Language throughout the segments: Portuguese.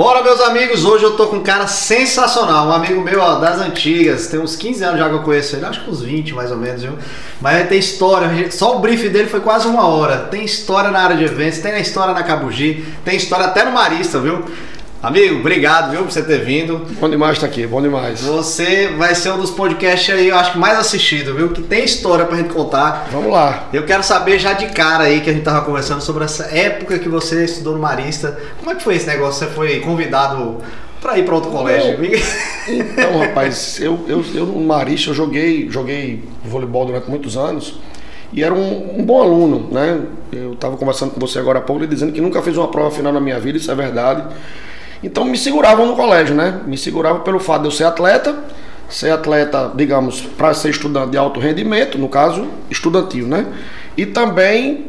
Bora, meus amigos, hoje eu tô com um cara sensacional, um amigo meu ó, das antigas, tem uns 15 anos já que eu conheço ele, acho que uns 20 mais ou menos, viu? Mas ele tem história, só o brief dele foi quase uma hora. Tem história na área de eventos, tem história na Cabugi, tem história até no Marista, viu? Amigo, obrigado, viu, por você ter vindo. Bom demais estar aqui, bom demais. Você vai ser um dos podcasts aí, eu acho que mais assistido, viu? Que tem história pra gente contar. Vamos lá. Eu quero saber já de cara aí que a gente tava conversando sobre essa época que você estudou no Marista. Como é que foi esse negócio? Você foi convidado para ir para outro colégio? Então, rapaz, eu, eu, eu no Marista eu joguei, joguei voleibol durante muitos anos e era um, um, bom aluno, né? Eu estava conversando com você agora há pouco, ele dizendo que nunca fez uma prova final na minha vida, isso é verdade. Então me seguravam no colégio, né? Me seguravam pelo fato de eu ser atleta, ser atleta, digamos, para ser estudante de alto rendimento, no caso, estudantil, né? E também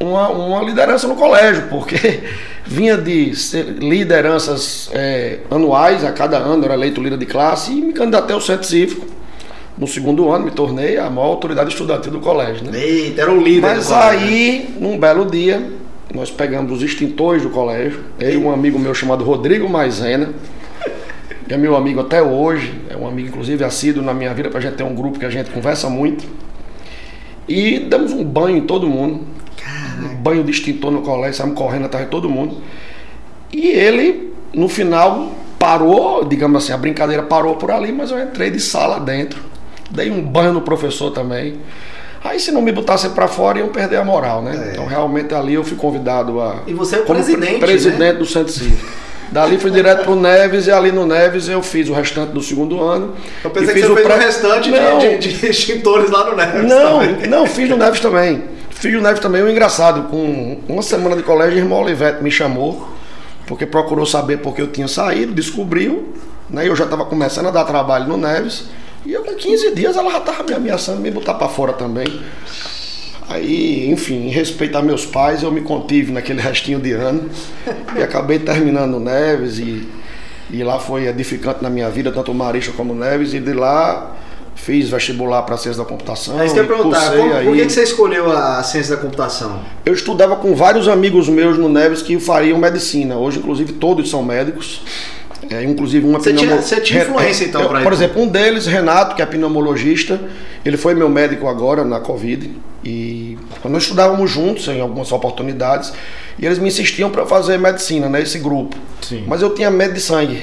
uma, uma liderança no colégio, porque vinha de lideranças é, anuais, a cada ano era eleito líder de classe e me candidatei ao centro cívico. No segundo ano me tornei a maior autoridade estudantil do colégio. Né? Eita, era um líder. Mas aí, num belo dia, nós pegamos os extintores do colégio, eu e um amigo meu chamado Rodrigo Maisena, que é meu amigo até hoje, é um amigo inclusive assíduo na minha vida, para a gente ter um grupo que a gente conversa muito. E damos um banho em todo mundo, um banho de extintor no colégio, saímos correndo atrás de todo mundo. E ele, no final, parou, digamos assim, a brincadeira parou por ali, mas eu entrei de sala dentro, dei um banho no professor também. Aí se não me botassem para fora iam perder a moral, né? É. Então realmente ali eu fui convidado a. E você é o presidente. Presidente né? do Centro Cívico. Dali fui direto pro Neves e ali no Neves eu fiz o restante do segundo ano. Eu pensei que você o fez o restante não, de, extintores lá no Neves. Não, também. não, fiz no Neves também. Fiz no Neves também, o engraçado, com uma semana de colégio, o irmão Olivete me chamou, porque procurou saber porque eu tinha saído, descobriu, né? Eu já estava começando a dar trabalho no Neves. E eu com 15 dias ela já estava me ameaçando me botar para fora também. Aí, enfim, em respeito a meus pais, eu me contive naquele restinho de ano e acabei terminando Neves e, e lá foi edificante na minha vida, tanto o Marista como o Neves, e de lá fiz vestibular para ciência da computação. Mas eu perguntar, como, aí. por que você escolheu a ciência da computação? Eu estudava com vários amigos meus no Neves que fariam medicina. Hoje, inclusive, todos são médicos. É, inclusive uma você tinha, você tinha influência então para Por exemplo, um deles, Renato, que é pneumologista, ele foi meu médico agora na Covid. E nós estudávamos juntos em algumas oportunidades. E eles me insistiam para fazer medicina né, grupo. Sim. Mas eu tinha medo de sangue.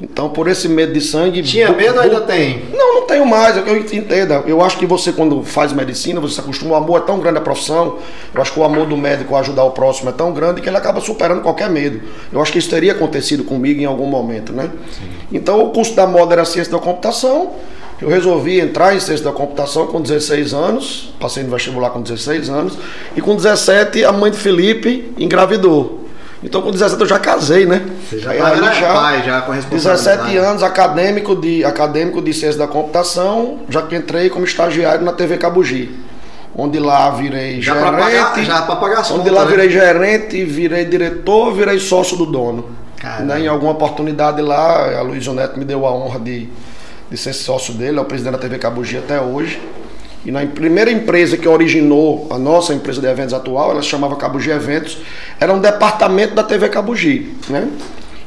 Então, por esse medo de sangue. Tinha medo ou ainda tem? Não, não tenho mais. É eu entendo. Eu acho que você, quando faz medicina, você se acostuma. O amor é tão grande à profissão. Eu acho que o amor do médico a ajudar o próximo é tão grande que ele acaba superando qualquer medo. Eu acho que isso teria acontecido comigo em algum momento, né? Sim. Então, o curso da moda era ciência da computação. Eu resolvi entrar em ciência da computação com 16 anos. Passei no vestibular com 16 anos. E com 17, a mãe de Felipe engravidou. Então com 17 eu já casei, né? Você já, aí, aí já pai, já com 17 anos, acadêmico de, acadêmico de ciência da computação, já que entrei como estagiário na TV Cabugi. Onde lá virei já gerente. Pagar, já para pagar as Onde lá né? virei gerente, virei diretor, virei sócio do dono. Né? Em alguma oportunidade lá, a Luiz Neto me deu a honra de, de ser sócio dele, é o presidente da TV Cabugi até hoje. E na primeira empresa que originou a nossa empresa de eventos atual, ela se chamava Cabugi Eventos, era um departamento da TV Cabugi, né?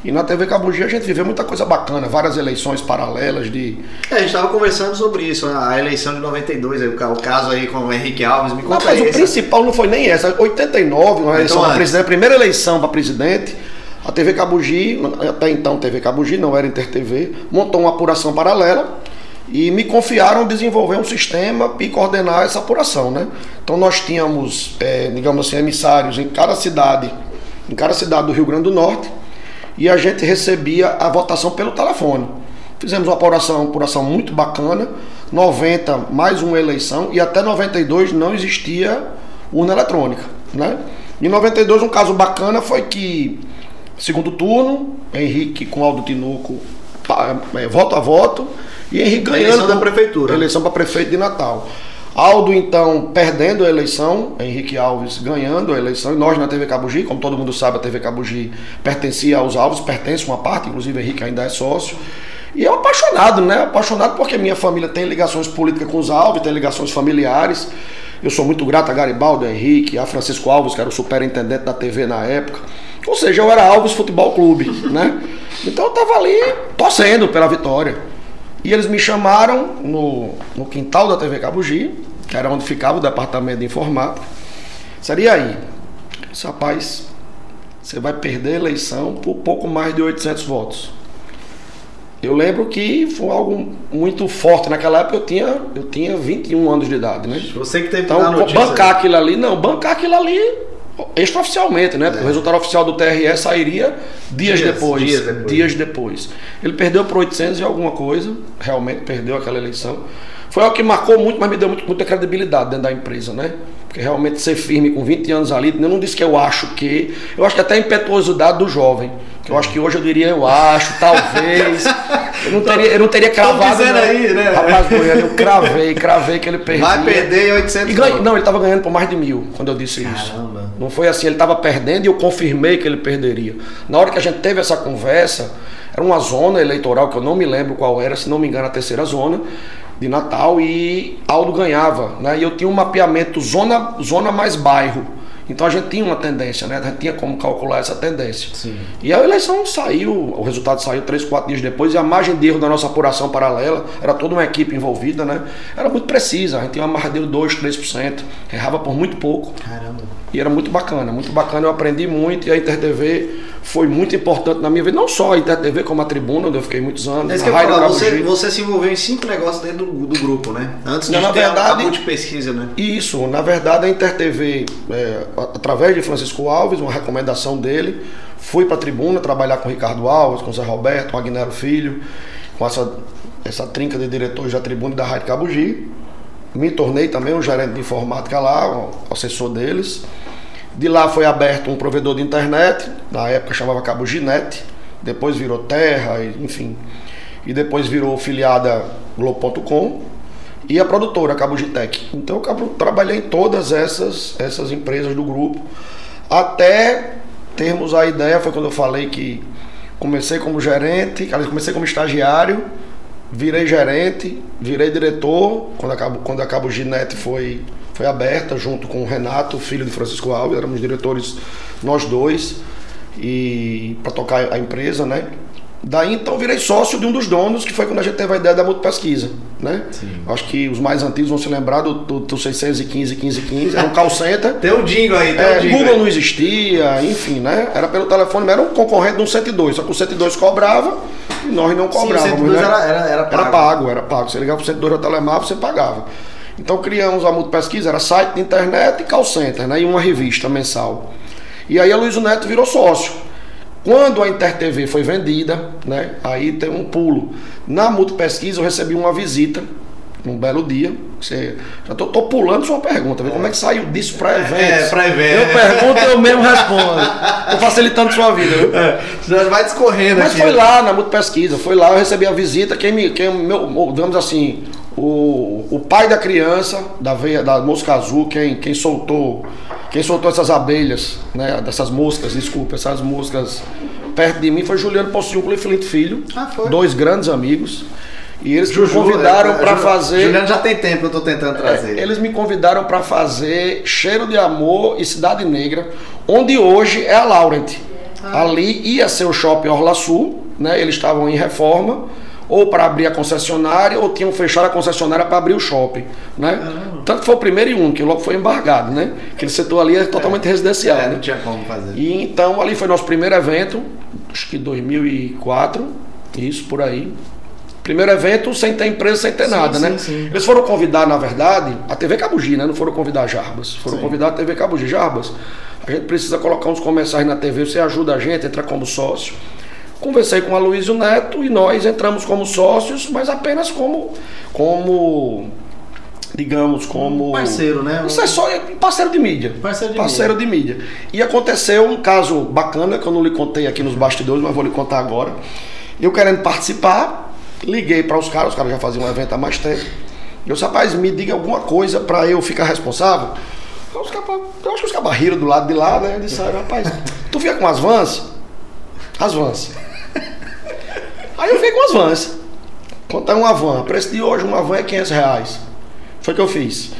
E na TV Cabugi a gente viveu muita coisa bacana, várias eleições paralelas de. É, a gente estava conversando sobre isso, a eleição de 92, o caso aí com o Henrique Alves, me conta não, Mas o principal não foi nem essa, 89, uma eleição então, presidente, a primeira eleição para presidente, a TV Cabugi, até então TV Cabugi, não era Inter TV, montou uma apuração paralela e me confiaram desenvolver um sistema e coordenar essa apuração, né? Então nós tínhamos, é, digamos assim, emissários em cada cidade, em cada cidade do Rio Grande do Norte, e a gente recebia a votação pelo telefone. Fizemos uma apuração, uma apuração muito bacana, 90 mais uma eleição, e até 92 não existia urna eletrônica, né? Em 92 um caso bacana foi que segundo turno, Henrique com Aldo Tinoco, é, voto a voto, e Henrique ganhando. Eleição da prefeitura. Eleição para prefeito de Natal. Aldo, então, perdendo a eleição, Henrique Alves ganhando a eleição, e nós na TV Cabugi, como todo mundo sabe, a TV Cabugi pertencia aos Alves, pertence uma parte, inclusive Henrique ainda é sócio. E eu apaixonado, né? Apaixonado porque minha família tem ligações políticas com os Alves, tem ligações familiares. Eu sou muito grato a Garibaldo, a Henrique, a Francisco Alves, que era o superintendente da TV na época, Ou seja, eu era Alves Futebol Clube, né? Então eu tava ali torcendo pela vitória. E eles me chamaram no, no quintal da TV Cabugi, que era onde ficava o departamento de informática. Seria aí. Esse rapaz, você vai perder a eleição por pouco mais de 800 votos. Eu lembro que foi algo muito forte. Naquela época eu tinha, eu tinha 21 anos de idade, né? Você que teve então, bancar aquilo ali, não, bancar aquilo ali extraoficialmente, né? Porque é. o resultado oficial do TRE sairia dias, dias, depois, dias depois. Dias depois. Ele perdeu por 800 e alguma coisa, realmente perdeu aquela eleição. Foi algo que marcou muito, mas me deu muito, muita credibilidade dentro da empresa, né? Porque realmente ser firme com 20 anos ali, eu não disse que eu acho que. Eu acho que até a impetuosidade do jovem. Eu acho que hoje eu diria eu acho, talvez. Eu não teria, eu não teria cravado. dizendo não. aí, né? Rapaz, Goiânia, eu cravei, cravei que ele perdeu. Vai perder 800 ganha, Não, ele estava ganhando por mais de mil quando eu disse Caramba. isso. Não foi assim, ele estava perdendo e eu confirmei que ele perderia. Na hora que a gente teve essa conversa, era uma zona eleitoral que eu não me lembro qual era, se não me engano, a terceira zona de Natal e Aldo ganhava, né? E eu tinha um mapeamento zona, zona mais bairro. Então a gente tinha uma tendência, né? A gente tinha como calcular essa tendência. Sim. E a eleição saiu, o resultado saiu três, quatro dias depois, e a margem de erro da nossa apuração paralela, era toda uma equipe envolvida, né? Era muito precisa, a gente tinha uma margem de erro 2, 3%, errava por muito pouco. Caramba. E era muito bacana, muito bacana, eu aprendi muito e a InterTV foi muito importante na minha vida, não só a InterTV, como a Tribuna, onde eu fiquei muitos anos. É isso que eu falar, você, você se envolveu em cinco negócios dentro do, do grupo, né? Antes de não, na ter verdade, a, a pesquisa, né? Isso, na verdade a InterTV, é, através de Francisco Alves, uma recomendação dele, fui para a Tribuna trabalhar com Ricardo Alves, com Zé Roberto, com Agnero Filho, com essa, essa trinca de diretores da Tribuna e da Rádio Cabugi. Me tornei também um gerente de informática lá, um assessor deles. De lá foi aberto um provedor de internet, na época chamava Cabo Ginete, depois virou Terra, enfim. E depois virou filiada Globo.com e a produtora Cabo Gitec. Então eu trabalhei em todas essas, essas empresas do grupo, até termos a ideia, foi quando eu falei que comecei como gerente, comecei como estagiário, virei gerente, virei diretor, quando a Cabo, quando a Cabo Ginete foi foi aberta junto com o Renato, filho de Francisco Alves, éramos diretores nós dois e para tocar a empresa, né? Daí então virei sócio de um dos donos, que foi quando a gente teve a ideia da Multipesquisa, né? Sim. Acho que os mais antigos vão se lembrar do, do, do 615 1515, era um call center. tem o Dingo aí, tem é, o Dingo Google aí. não existia, enfim, né? Era pelo telefone, era um concorrente de um 102, só que o 102 cobrava e nós não cobrávamos, Sim, o 102 né? era, era, era, pago. Era pago, era pago. Você ligava pro 102 da Telemar, você pagava. Então criamos a Multipesquisa, era site de internet e call center, né? e uma revista mensal. E aí a Luiz Neto virou sócio. Quando a InterTV foi vendida, né, aí tem um pulo. Na Multipesquisa eu recebi uma visita, um belo dia. Você, já tô, tô pulando sua pergunta, é. como é que saiu disso para é, eventos? É, para eventos. Eu pergunto eu mesmo respondo. Tô facilitando sua vida. Viu? É, já vai discorrendo Mas aqui. foi lá na Multipesquisa, foi lá, eu recebi a visita, quem me, quem, meu, digamos assim, o, o pai da criança, da veia, da mosca azul, quem, quem soltou quem soltou essas abelhas, né, dessas moscas, desculpa, essas moscas perto de mim foi Juliano Pociúnculo e Felipe Filho, ah, dois grandes amigos. E eles Juju, me convidaram é, para fazer. Juliano já tem tempo eu estou tentando trazer. É, eles me convidaram para fazer Cheiro de Amor e Cidade Negra, onde hoje é a Laurent. Ah. Ali ia ser o Shopping Orla Sul, né? Eles estavam em reforma ou para abrir a concessionária, ou tinham fechado a concessionária para abrir o shopping. Né? Ah. Tanto que foi o primeiro e um, que logo foi embargado. Né? Aquele setor ali é totalmente é. residencial. É, né? não tinha como fazer. E então ali foi nosso primeiro evento, acho que 2004, isso por aí. Primeiro evento sem ter empresa, sem ter sim, nada, sim, né? Sim. Eles foram convidar, na verdade, a TV Cabugi, né? Não foram convidar Jarbas. Foram convidar a TV Cabugi. Jarbas, a gente precisa colocar uns comerciais na TV, você ajuda a gente, entra como sócio. Conversei com a Luísio Neto e nós entramos como sócios, mas apenas como, como digamos, como. Parceiro, né? Isso é só parceiro de mídia. Parceiro de parceiro mídia. de mídia. E aconteceu um caso bacana que eu não lhe contei aqui nos bastidores, mas vou lhe contar agora. Eu querendo participar, liguei para os caras, os caras já faziam um evento há mais tempo. E eu disse, rapaz, me diga alguma coisa para eu ficar responsável. Eu, acho que os caras riram do lado de lá, né? Disseram, rapaz, tu fica com as vans? As vans. Aí eu fiquei com as vans. Contar uma van. O preço de hoje, uma van é 500 reais. Foi o que eu fiz.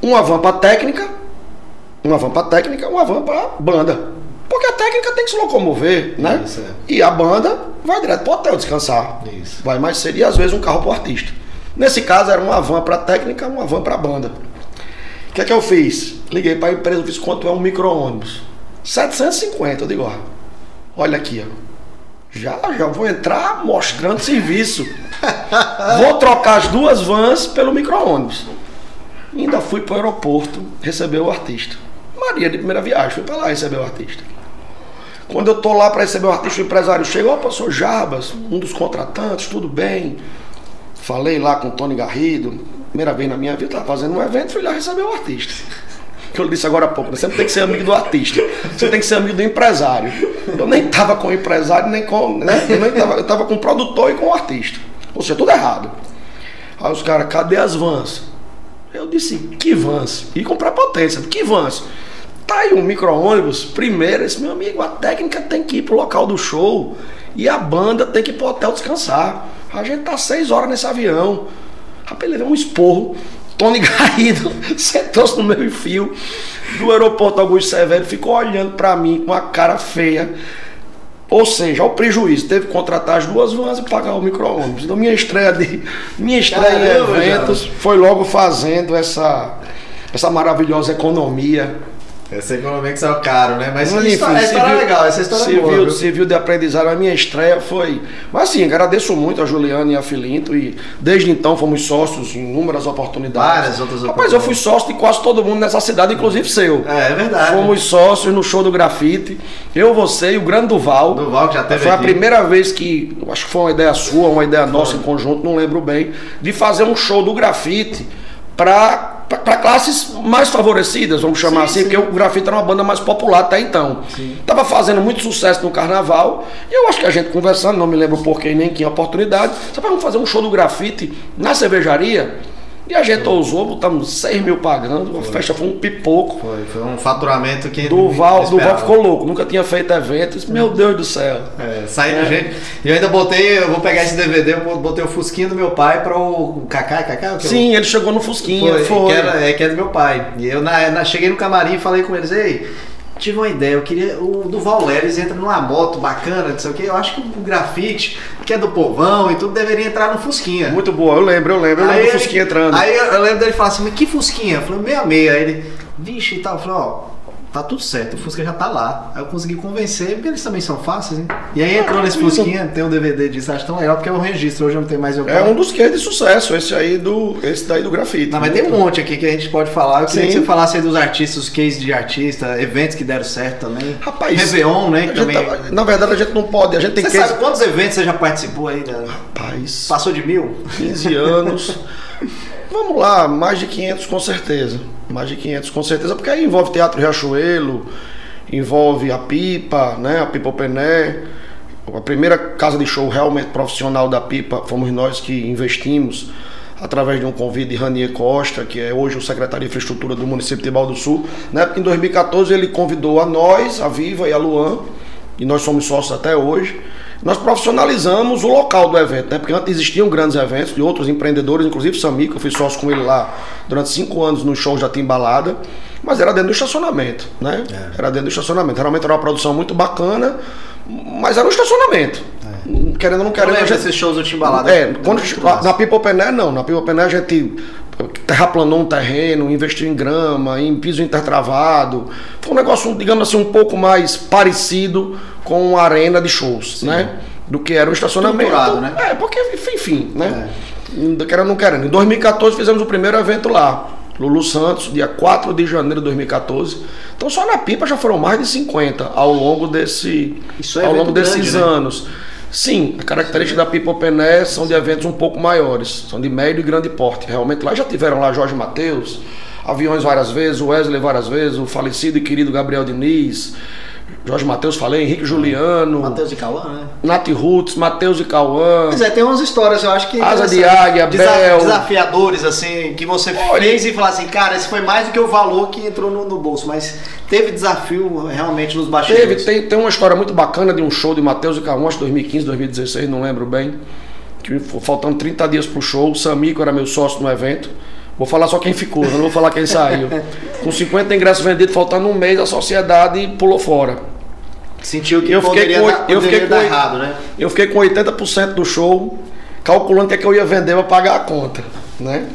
Uma van para técnica, uma van para técnica, uma van para banda. Porque a técnica tem que se locomover, né? Isso, é. E a banda vai direto pro hotel descansar. Isso. Vai mais cedo e às vezes um carro pro artista. Nesse caso era uma van pra técnica, uma van pra banda. O que é que eu fiz? Liguei pra empresa, fiz quanto é um micro-ônibus. 750, eu digo, ó, olha aqui, ó. Já, já vou entrar mostrando serviço. vou trocar as duas vans pelo micro-ônibus. Ainda fui para o aeroporto receber o artista. Maria de primeira viagem, fui para lá receber o artista. Quando eu tô lá para receber o artista, o empresário chegou, opa, sou Jarbas, um dos contratantes, tudo bem. Falei lá com o Tony Garrido, primeira vez na minha vida, estava fazendo um evento, fui lá receber o artista. Que eu disse agora há pouco, né? você não tem que ser amigo do artista, você tem que ser amigo do empresário. Eu nem estava com o empresário, nem com. Né? Eu, nem tava, eu tava com o produtor e com o artista. Ou seja, tudo errado. Aí os caras, cadê as vans? Eu disse, que vans? E comprar potência, que vans? Tá aí um micro-ônibus, primeiro, esse meu amigo, a técnica tem que ir pro local do show e a banda tem que ir pro hotel descansar. A gente tá seis horas nesse avião. Rapaz, levei um esporro. Tony Garrido sentou-se no meu fio do aeroporto Augusto Severo, ficou olhando para mim com uma cara feia. Ou seja, o prejuízo, teve que contratar as duas vans e pagar o micro-ônibus. Então minha estreia de minha estreia Caramba, em eventos já. foi logo fazendo essa essa maravilhosa economia essa economia que saiu caro, né? Mas enfim, história, história é legal, essa história civil, é boa. Civil de aprendizado, a minha estreia foi. Mas assim, agradeço muito a Juliana e a Filinto e desde então fomos sócios em inúmeras oportunidades. Várias outras oportunidades. Rapaz, eu fui sócio de quase todo mundo nessa cidade, inclusive seu. É, é verdade. Fomos sócios no show do grafite. Eu, você e o grande Duval. Duval que já teve Foi aqui. a primeira vez que, acho que foi uma ideia sua, uma ideia nossa foi. em conjunto, não lembro bem, de fazer um show do grafite para para classes mais favorecidas, vamos chamar sim, assim, sim. porque o grafite era uma banda mais popular até então. Sim. Tava fazendo muito sucesso no carnaval, e eu acho que a gente conversando, não me lembro porquê nem que oportunidade, só para fazer um show do grafite na cervejaria. E a gente ousou, botamos 6 mil pagando, a festa foi um pipoco. Foi, foi um faturamento que. Duval, Duval ficou louco, nunca tinha feito eventos. Meu Deus do céu. É, saindo é. gente. E eu ainda botei, eu vou pegar esse DVD, eu botei o Fusquinha do meu pai para o Cacá, Cacá? Sim, eu... ele chegou no Fusquinha. Foi, foi. Que, era, é, que é do meu pai. E eu na, na, cheguei no camarim e falei com eles, ei tive uma ideia, eu queria. O Duval Leres entra numa moto bacana, não sei o que. Eu acho que o grafite, que é do povão e tudo, deveria entrar no Fusquinha. Muito boa, eu lembro, eu lembro, eu lembro do Fusquinha entrando. Aí eu lembro dele falar assim, mas que Fusquinha? Eu falei, meia meia. Aí ele, vixe e tal. Eu falei, ó, tá tudo certo, o Fusca já tá lá. Aí eu consegui convencer, porque eles também são fáceis, hein? E aí entrou nesse Fusquinha, tem um DVD disso, acho tão legal, porque é um registro, hoje não tem mais o É um dos que é de sucesso, esse aí do. Esse daí do grafite. Não, mas tem um monte aqui que a gente pode falar. Eu queria Sim. que você falasse aí dos artistas, os cases de artista, eventos que deram certo também. Rapaz. Réveillon, né? Também... Tá, na verdade, a gente não pode. A gente tem você case... sabe quantos eventos você já participou aí? Né? Rapaz. Passou de mil? 15 anos. Vamos lá, mais de 500 com certeza. Mais de 500 com certeza, porque aí envolve Teatro Riachuelo, envolve a Pipa, né, a Pipa Pené. A primeira casa de show realmente profissional da Pipa fomos nós que investimos através de um convite de Ranier Costa, que é hoje o secretário de Infraestrutura do município de Baldo Sul. Na época, em 2014, ele convidou a nós, a Viva e a Luan, e nós somos sócios até hoje. Nós profissionalizamos o local do evento, né? porque antes existiam grandes eventos de outros empreendedores, inclusive Samico, eu fui sócio com ele lá durante cinco anos no show já Timbalada. Mas era dentro do estacionamento, né? É. Era dentro do estacionamento. Realmente era uma produção muito bacana, mas era um estacionamento. É. Querendo ou não querendo. Eu gente... esses shows do Timbalada. É, quando, na People Pené não. Na People Pené a gente terraplanou um terreno, investiu em grama, em piso intertravado. Foi um negócio, digamos assim, um pouco mais parecido com arena de shows, Sim. né? Do que era um estacionamento. Né? É, porque, enfim, né? É. Querendo não querendo. Em 2014 fizemos o primeiro evento lá. Lulu Santos, dia 4 de janeiro de 2014. Então só na pipa já foram mais de 50 ao longo desse é ao longo grande, desses né? anos. Sim, a característica da Pipa Pené são de eventos um pouco maiores, são de médio e grande porte. Realmente lá já tiveram lá Jorge Mateus, aviões várias vezes, o Wesley várias vezes, o falecido e querido Gabriel Diniz, Jorge Matheus, falei, Henrique Juliano. Matheus e Cauã, né? Nath Roots, Matheus e Cauã. Pois é, tem umas histórias, eu acho que. Asa de Águia, Bel. Desafiadores, assim, que você Olha, fez e falou assim, cara, esse foi mais do que o valor que entrou no, no bolso, mas teve desafio realmente nos bastidores. Teve, tem, tem uma história muito bacana de um show de Matheus e Cauã, acho que 2015, 2016, não lembro bem. Que faltando 30 dias pro show, o Samico era meu sócio no evento. Vou falar só quem ficou, não vou falar quem saiu. Com 50 ingressos vendidos, faltando um mês, a sociedade pulou fora. Sentiu que eu fiquei com, dar, eu fiquei com, errado, né? Eu fiquei com 80% do show, calculando que, é que eu ia vender para pagar a conta, né?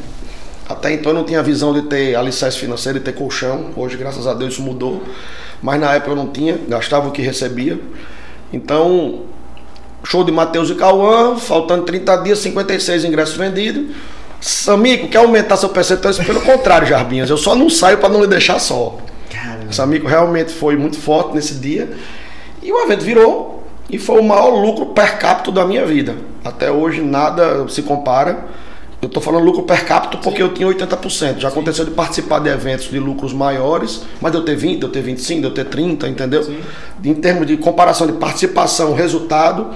Até então eu não tinha visão de ter alicerce financeiro, de ter colchão. Hoje, graças a Deus, isso mudou. Mas na época eu não tinha, gastava o que recebia. Então, show de Matheus e Cauã, faltando 30 dias, 56 ingressos vendidos. Samico, quer aumentar seu percentual? Pelo contrário, Jarbinhas, eu só não saio para não lhe deixar só. Caramba. Samico realmente foi muito forte nesse dia. E o evento virou e foi o maior lucro per capita da minha vida. Até hoje nada se compara. Eu estou falando lucro per capita porque Sim. eu tinha 80%. Já Sim. aconteceu de participar de eventos de lucros maiores, mas de eu ter 20, de eu ter 25, de eu ter 30, entendeu? Sim. Em termos de comparação de participação, resultado.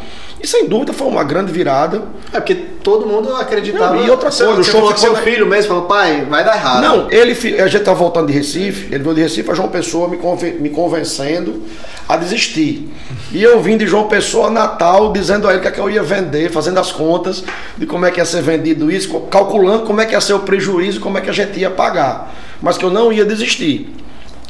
E sem dúvida foi uma grande virada. É porque todo mundo acreditava. Não, e outra coisa, o show ficou seu filho mesmo falou, pai, vai dar errado. Não, ele, a gente estava voltando de Recife, ele veio de Recife, a João Pessoa me, me convencendo a desistir. E eu vim de João Pessoa Natal dizendo a ele que, é que eu ia vender, fazendo as contas de como é que ia ser vendido isso, calculando como é que ia ser o prejuízo, como é que a gente ia pagar. Mas que eu não ia desistir.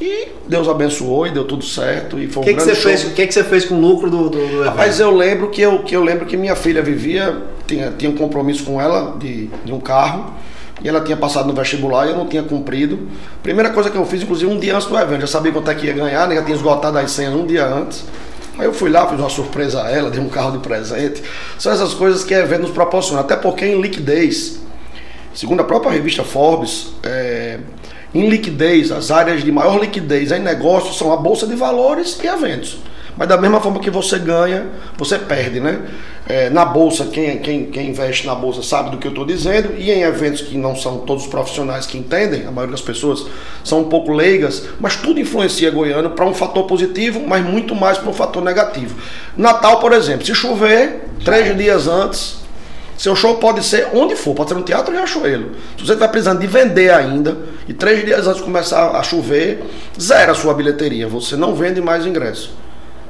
E Deus abençoou e deu tudo certo. E foi um que grande que você show. fez O que, que você fez com o lucro do, do, do evento? Mas eu lembro que eu, que eu lembro que minha filha vivia, tinha, tinha um compromisso com ela de, de um carro. E ela tinha passado no vestibular e eu não tinha cumprido. Primeira coisa que eu fiz, inclusive, um dia antes do evento. Já sabia quanto é que ia ganhar, né? já tinha esgotado as senhas um dia antes. Aí eu fui lá, fiz uma surpresa a ela, dei um carro de presente. São essas coisas que evento nos proporciona. Até porque em liquidez, segundo a própria revista Forbes, é, em liquidez, as áreas de maior liquidez em negócios são a bolsa de valores e eventos. Mas da mesma forma que você ganha, você perde, né? É, na bolsa, quem, quem, quem investe na bolsa sabe do que eu estou dizendo, e em eventos que não são todos os profissionais que entendem, a maioria das pessoas são um pouco leigas, mas tudo influencia Goiânia para um fator positivo, mas muito mais para um fator negativo. Natal, por exemplo, se chover, três dias antes, seu show pode ser onde for, pode ser no Teatro Riachuelo. Se você está precisando de vender ainda, e três dias antes de começar a chover, zera a sua bilheteria, você não vende mais ingresso.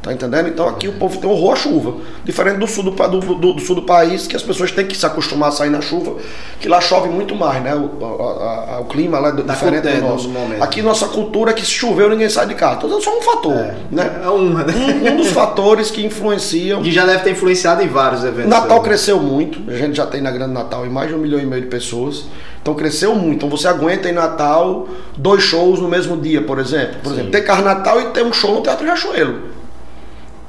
Tá entendendo? Então aqui o povo tem horror à chuva. Diferente do sul do, do, do, do, sul do país, que as pessoas têm que se acostumar a sair na chuva, que lá chove muito mais, né? O, a, a, o clima lá é diferente do nosso. Aqui nossa cultura é que se choveu ninguém sai de casa. Então é só um fator. É, né? é uma, né? um, um dos fatores que influenciam. Que já deve ter influenciado em vários eventos. Natal cresceu muito. A gente já tem na Grande Natal em mais de um milhão e meio de pessoas. Então cresceu muito. Então você aguenta em Natal dois shows no mesmo dia, por exemplo. Por Sim. exemplo, ter Carnatal e ter um show no Teatro Riachuelo.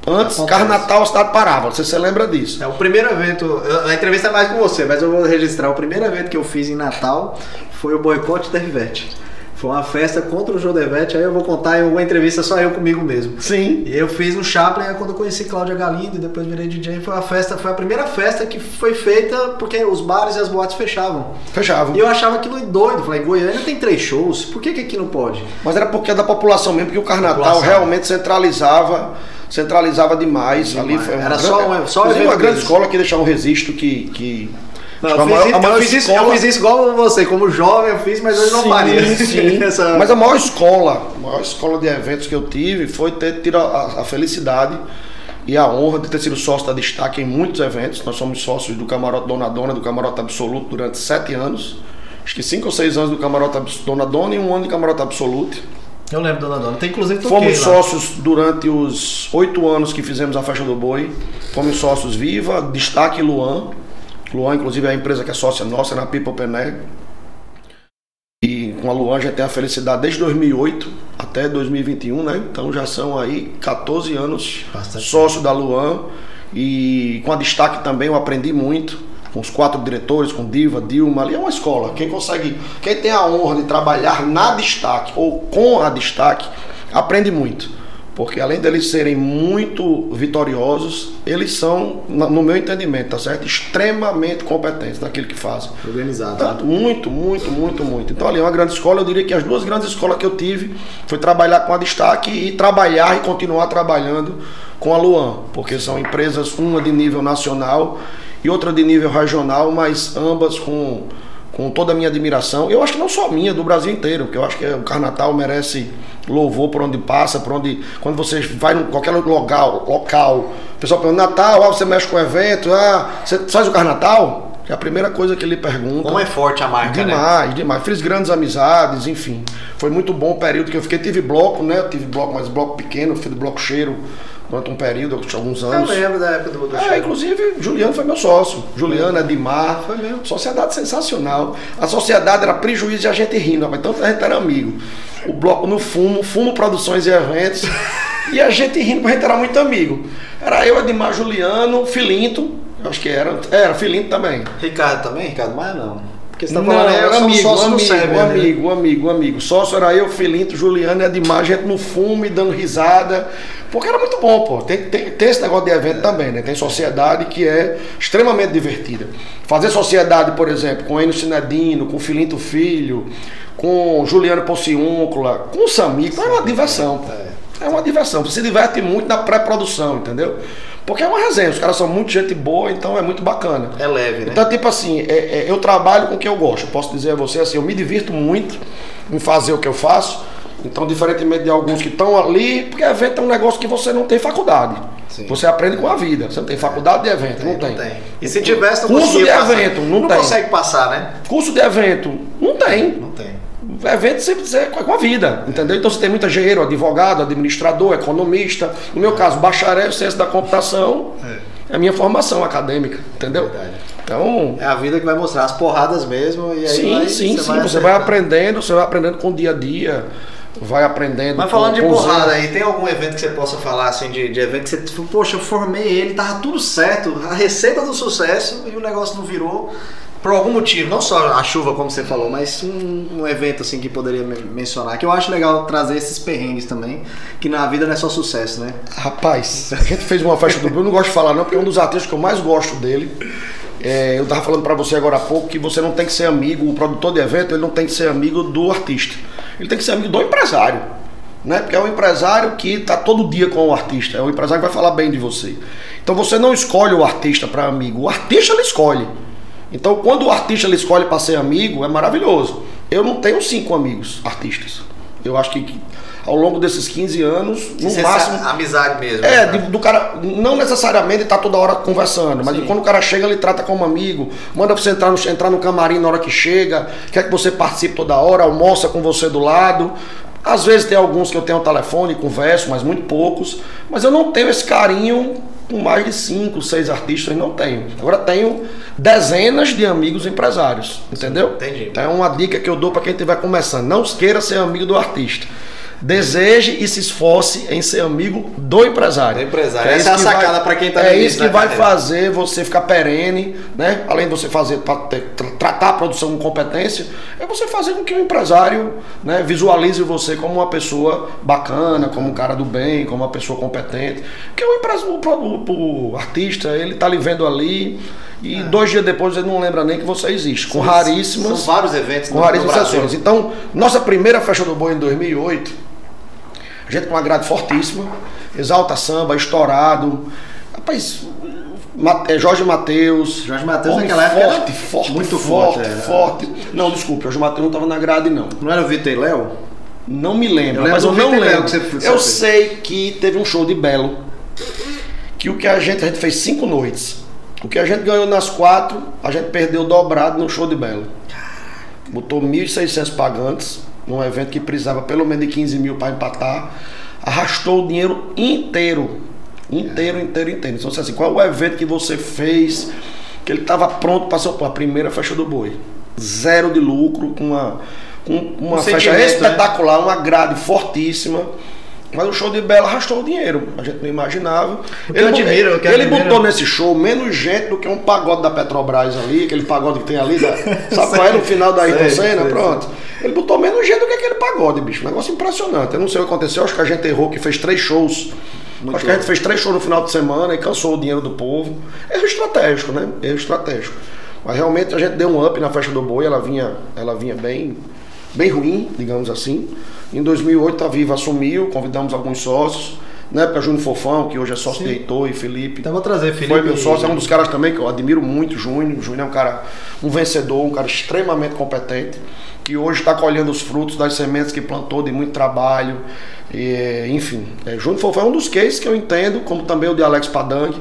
Antes, Carnatal, a cidade parava. Você se lembra disso? É o primeiro evento. A entrevista é mais com você, mas eu vou registrar. O primeiro evento que eu fiz em Natal foi o boicote da Rivete. Foi uma festa contra o João Devete, aí eu vou contar uma entrevista só eu comigo mesmo. Sim. E eu fiz no Chaplin, quando eu conheci Cláudia Galindo e depois virei DJ, foi uma festa, foi a primeira festa que foi feita porque os bares e as boates fechavam. Fechavam. E eu achava aquilo doido. Falei, Goiânia tem três shows, por que, que aqui não pode? Mas era porque é da população mesmo, porque o Carnatal realmente centralizava centralizava demais. demais. Ali foi Era grande, só, uma, só uma grande escola que deixava um registro que. que não, eu, fiz, maior, eu, fiz isso, escola... eu, fiz isso, igual você, como jovem eu fiz, mas hoje não faria. Sim, Essa... Mas a maior escola, a maior escola de eventos que eu tive foi ter tido a, a, felicidade e a honra de ter sido sócio da Destaque em muitos eventos. Nós somos sócios do Camarote Dona Dona, do Camarote Absoluto durante sete anos. Acho que cinco ou seis anos do Camarote Dona Dona e um ano de Camarote Absoluto. Eu lembro, dona Dona. Tem inclusive Fomos sócios durante os oito anos que fizemos a festa do boi. Fomos sócios Viva, Destaque Luan. Luan, inclusive, é a empresa que é sócia nossa na People Peneg. E com a Luan já tem a felicidade desde 2008 até 2021, né? Então já são aí 14 anos Bastante sócio da Luan. E com a Destaque também eu aprendi muito com os quatro diretores, com Diva, Dilma, ali é uma escola. Quem consegue, quem tem a honra de trabalhar na destaque ou com a destaque, aprende muito. Porque além deles serem muito vitoriosos, eles são, no meu entendimento, tá certo? Extremamente competentes naquilo que fazem. Organizado. Tanto, muito, muito, muito, muito. Então ali é uma grande escola. Eu diria que as duas grandes escolas que eu tive foi trabalhar com a destaque e trabalhar e continuar trabalhando com a Luan. Porque são empresas, uma de nível nacional e outra de nível regional, mas ambas com, com toda a minha admiração. Eu acho que não só minha, do Brasil inteiro, porque eu acho que o Carnatal merece louvor por onde passa, por onde. Quando você vai em qualquer local, local, o pessoal pergunta, Natal, ah, você mexe com evento, ah, você faz o Carnatal? É a primeira coisa que ele pergunta. Como é forte a marca, demais, né? Demais, demais. Fiz grandes amizades, enfim. Foi muito bom o período que eu fiquei. Tive bloco, né? Eu tive bloco, mas bloco pequeno, fiz bloco cheiro durante um período, alguns anos. Eu lembro da época do, do é, Inclusive, Juliano foi meu sócio. Juliano, Edmar. Foi mesmo. Sociedade sensacional. A sociedade era prejuízo e a gente rindo, mas tanto a gente era amigo. O bloco no fumo, fumo produções e eventos. e a gente rindo, a gente era muito amigo. Era eu, Edmar, Juliano, Filinto. Acho que era. Era, Filinto também. Ricardo também? Ricardo Maia não. Porque você tá falando, não, era amigo, amigo, serve, né? amigo, amigo, amigo. Sócio era eu, Filinto, Juliano e Edmar, gente no fume, dando risada. Porque era muito bom, pô. Tem, tem, tem esse negócio de evento também, né? Tem sociedade que é extremamente divertida. Fazer sociedade, por exemplo, com Enio Sinedino, com Filinto Filho, com Juliano Pociúncula, com o Samico, é uma diversão, pô. É. é uma diversão. Você se diverte muito na pré-produção, entendeu? Porque é uma resenha, os caras são muito gente boa, então é muito bacana. É leve, né? Então, tipo assim, é, é, eu trabalho com o que eu gosto. Eu posso dizer a você assim, eu me divirto muito em fazer o que eu faço. Então, diferentemente de alguns que estão ali, porque evento é um negócio que você não tem faculdade. Sim. Você aprende com a vida. Você não tem faculdade de evento, não, tem. não tem. E se tivesse, não Curso de passar. evento, não, não tem. Não consegue passar, né? Curso de evento, não tem. Não tem evento sempre é com a vida, entendeu? Então você tem muito engenheiro, advogado, administrador, economista. No meu caso, bacharel, ciência da computação. É. é a minha formação acadêmica, entendeu? Verdade. Então, é a vida que vai mostrar as porradas mesmo e aí Sim, vai, sim, você sim, vai você vai aprendendo, você vai aprendendo com o dia a dia vai aprendendo. Mas falando com, de porrada aí, tem algum evento que você possa falar assim, de, de evento que você, poxa, eu formei ele, tava tudo certo, a receita do sucesso e o negócio não virou por algum motivo, não só a chuva, como você falou, mas um, um evento assim que poderia mencionar, que eu acho legal trazer esses perrengues também, que na vida não é só sucesso, né? Rapaz, a gente fez uma festa do Bruno, não gosto de falar não, porque é um dos artistas que eu mais gosto dele. É, eu tava falando para você agora há pouco que você não tem que ser amigo, o produtor de evento, ele não tem que ser amigo do artista. Ele tem que ser amigo do empresário. Né? Porque é o empresário que está todo dia com o artista, é o empresário que vai falar bem de você. Então você não escolhe o artista para amigo, o artista ele escolhe. Então, quando o artista ele escolhe para ser amigo, é maravilhoso. Eu não tenho cinco amigos artistas. Eu acho que ao longo desses 15 anos, no máximo. Amizade mesmo. É, né? do cara, não necessariamente tá toda hora conversando, mas quando o cara chega, ele trata como amigo, manda você entrar no, entrar no camarim na hora que chega, quer que você participe toda hora, almoça com você do lado. Às vezes tem alguns que eu tenho um telefone e converso, mas muito poucos. Mas eu não tenho esse carinho com mais de cinco, seis artistas, não tenho. Agora tenho dezenas de amigos empresários, entendeu? Entendi. Então é uma dica que eu dou para quem estiver começando. Não queira ser amigo do artista. Deseje e se esforce em ser amigo do empresário. Do empresário. É Essa é a sacada para quem está É isso que vai carreira. fazer você ficar perene, né? Além de você fazer para tratar a produção com competência, é você fazer com que o empresário né, visualize você como uma pessoa bacana, como um cara do bem, como uma pessoa competente. Porque o, empresário, o, o artista, ele está lhe vendo ali e é. dois dias depois ele não lembra nem que você existe. Com raríssimas. São vários eventos com raríssimas sessões. Então, nossa primeira festa do boi em 2008 a gente com uma grade fortíssima, exalta samba, estourado. Rapaz, é Jorge Matheus. Jorge Matheus naquela época forte, forte, muito forte, forte, forte. Não, desculpa, Jorge Matheus não estava na grade não. Não era o Vitor e Léo? Não me lembro, eu mas eu não lembro. Que você, eu sei que teve um show de Belo que o que a gente a gente fez cinco noites. O que a gente ganhou nas quatro, a gente perdeu dobrado no show de Belo. Botou 1.600 pagantes num evento que precisava pelo menos de 15 mil para empatar, arrastou o dinheiro inteiro. Inteiro, inteiro, inteiro. Então, assim, qual é o evento que você fez que ele estava pronto para a primeira festa do boi? Zero de lucro, com uma, com uma um festa né? espetacular, né? uma grade fortíssima. Mas o show de Bela arrastou o dinheiro. A gente não imaginava. ele, eu admiro, ele admiro. botou nesse show menos gente do que um pagode da Petrobras ali, aquele pagode que tem ali, da, sabe qual é no final da Ayrton? Pronto. Ele botou menos gente do que aquele pagode, bicho. Um negócio impressionante. Eu não sei o que aconteceu, acho que a gente errou que fez três shows. Muito acho que a gente fez três shows no final de semana e cansou o dinheiro do povo. Erro estratégico, né? Erro estratégico. Mas realmente a gente deu um up na festa do boi, ela vinha, ela vinha bem, bem ruim, digamos assim. Em 2008 a Viva assumiu, convidamos alguns sócios. Na época, Júnior Fofão, que hoje é sócio Sim. de Heitor e Felipe. Então vou trazer Felipe. Foi meu sócio, é um dos caras também que eu admiro muito, Júnior. Júnior é um cara, um vencedor, um cara extremamente competente. que hoje está colhendo os frutos das sementes que plantou de muito trabalho. E, enfim, é, Júnior Fofão é um dos cases que eu entendo, como também o de Alex Padang.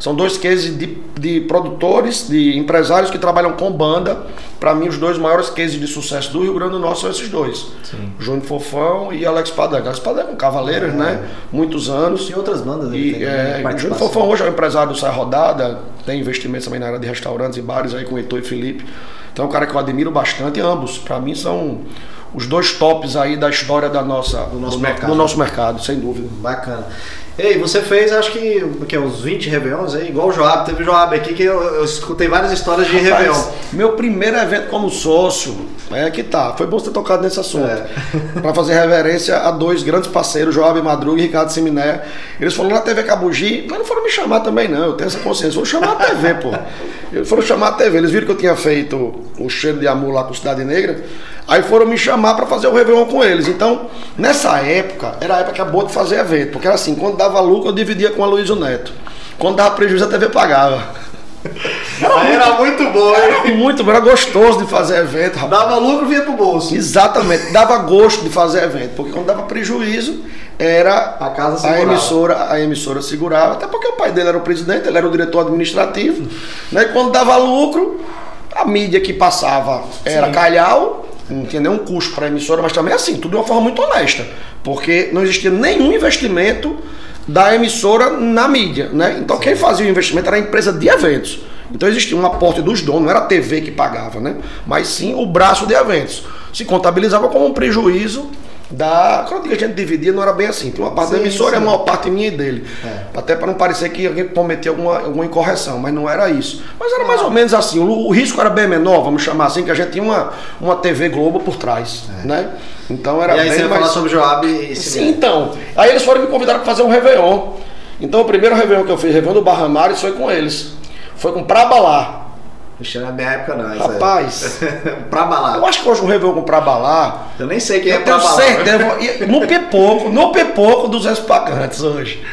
São dois cases de, de produtores, de empresários que trabalham com banda. Para mim, os dois maiores cases de sucesso do Rio Grande do Norte são esses dois: Sim. Júnior Fofão e Alex Padang. Alex Padang é um Cavaleiros, é. né? Muitos anos. E outras bandas. E, tem, é, Júnior Fofão hoje é um empresário do Sai Rodada, tem investimentos também na área de restaurantes e bares aí com o Heitor e Felipe. Então é um cara que eu admiro bastante. Ambos, para mim, são os dois tops aí da história da nossa, do nosso, do, mercado. do nosso mercado, sem dúvida. Bacana. Ei, você fez acho que, que uns 20 Réveillons aí, igual o Joab. Teve o Joab aqui que eu, eu escutei várias histórias de Rapaz, Réveillon. Meu primeiro evento como sócio, é que tá. Foi bom você ter tocado nesse assunto. É. para fazer reverência a dois grandes parceiros, Joab Madruga e Ricardo Seminé. Eles foram na TV Cabugi, mas não foram me chamar também, não. Eu tenho essa consciência. Foram chamar a TV, pô. Eles foram chamar a TV. Eles viram que eu tinha feito o cheiro de amor lá com Cidade Negra. Aí foram me chamar para fazer o Réveillon com eles. Então, nessa época, era a época que acabou de fazer evento. Porque era assim, quando dava lucro, eu dividia com a Luísa Neto. Quando dava prejuízo, a TV pagava. Aí era muito bom, hein? Era muito bom, era gostoso de fazer evento, rapaz. Dava lucro, vinha pro bolso. Exatamente, dava gosto de fazer evento, porque quando dava prejuízo, era a, casa a emissora, a emissora segurava, até porque o pai dele era o presidente, ele era o diretor administrativo, né? E quando dava lucro, a mídia que passava era Sim. calhau, não tinha nenhum custo para a emissora, mas também assim, tudo de uma forma muito honesta, porque não existia nenhum investimento da emissora na mídia, né? Então quem fazia o investimento era a empresa de eventos. Então existia um aporte dos donos, não era a TV que pagava, né? Mas sim o braço de eventos. Se contabilizava como um prejuízo da. Quando a gente dividia, não era bem assim. Tinha uma parte sim, da emissora sim. e uma parte minha e dele. É. Até para não parecer que alguém cometeu alguma, alguma incorreção, mas não era isso. Mas era mais ou menos assim. O, o, risco era bem menor, vamos chamar assim, que a gente tinha uma, uma TV Globo por trás. É. Né? Então era e aí bem você mais... falar sobre Joab e Sim, então. Aí eles foram me convidar para fazer um Réveillon. Então o primeiro Réveillon que eu fiz, Réveillon do Barra Mares, foi com eles. Foi com Prabalá. Ixi, na minha época não. Rapaz. pra balar. Eu acho que hoje um Réveillon com pra balar. Eu nem sei quem é pra balar. Certeza, no pipoco, no pipoco dos pagantes hoje.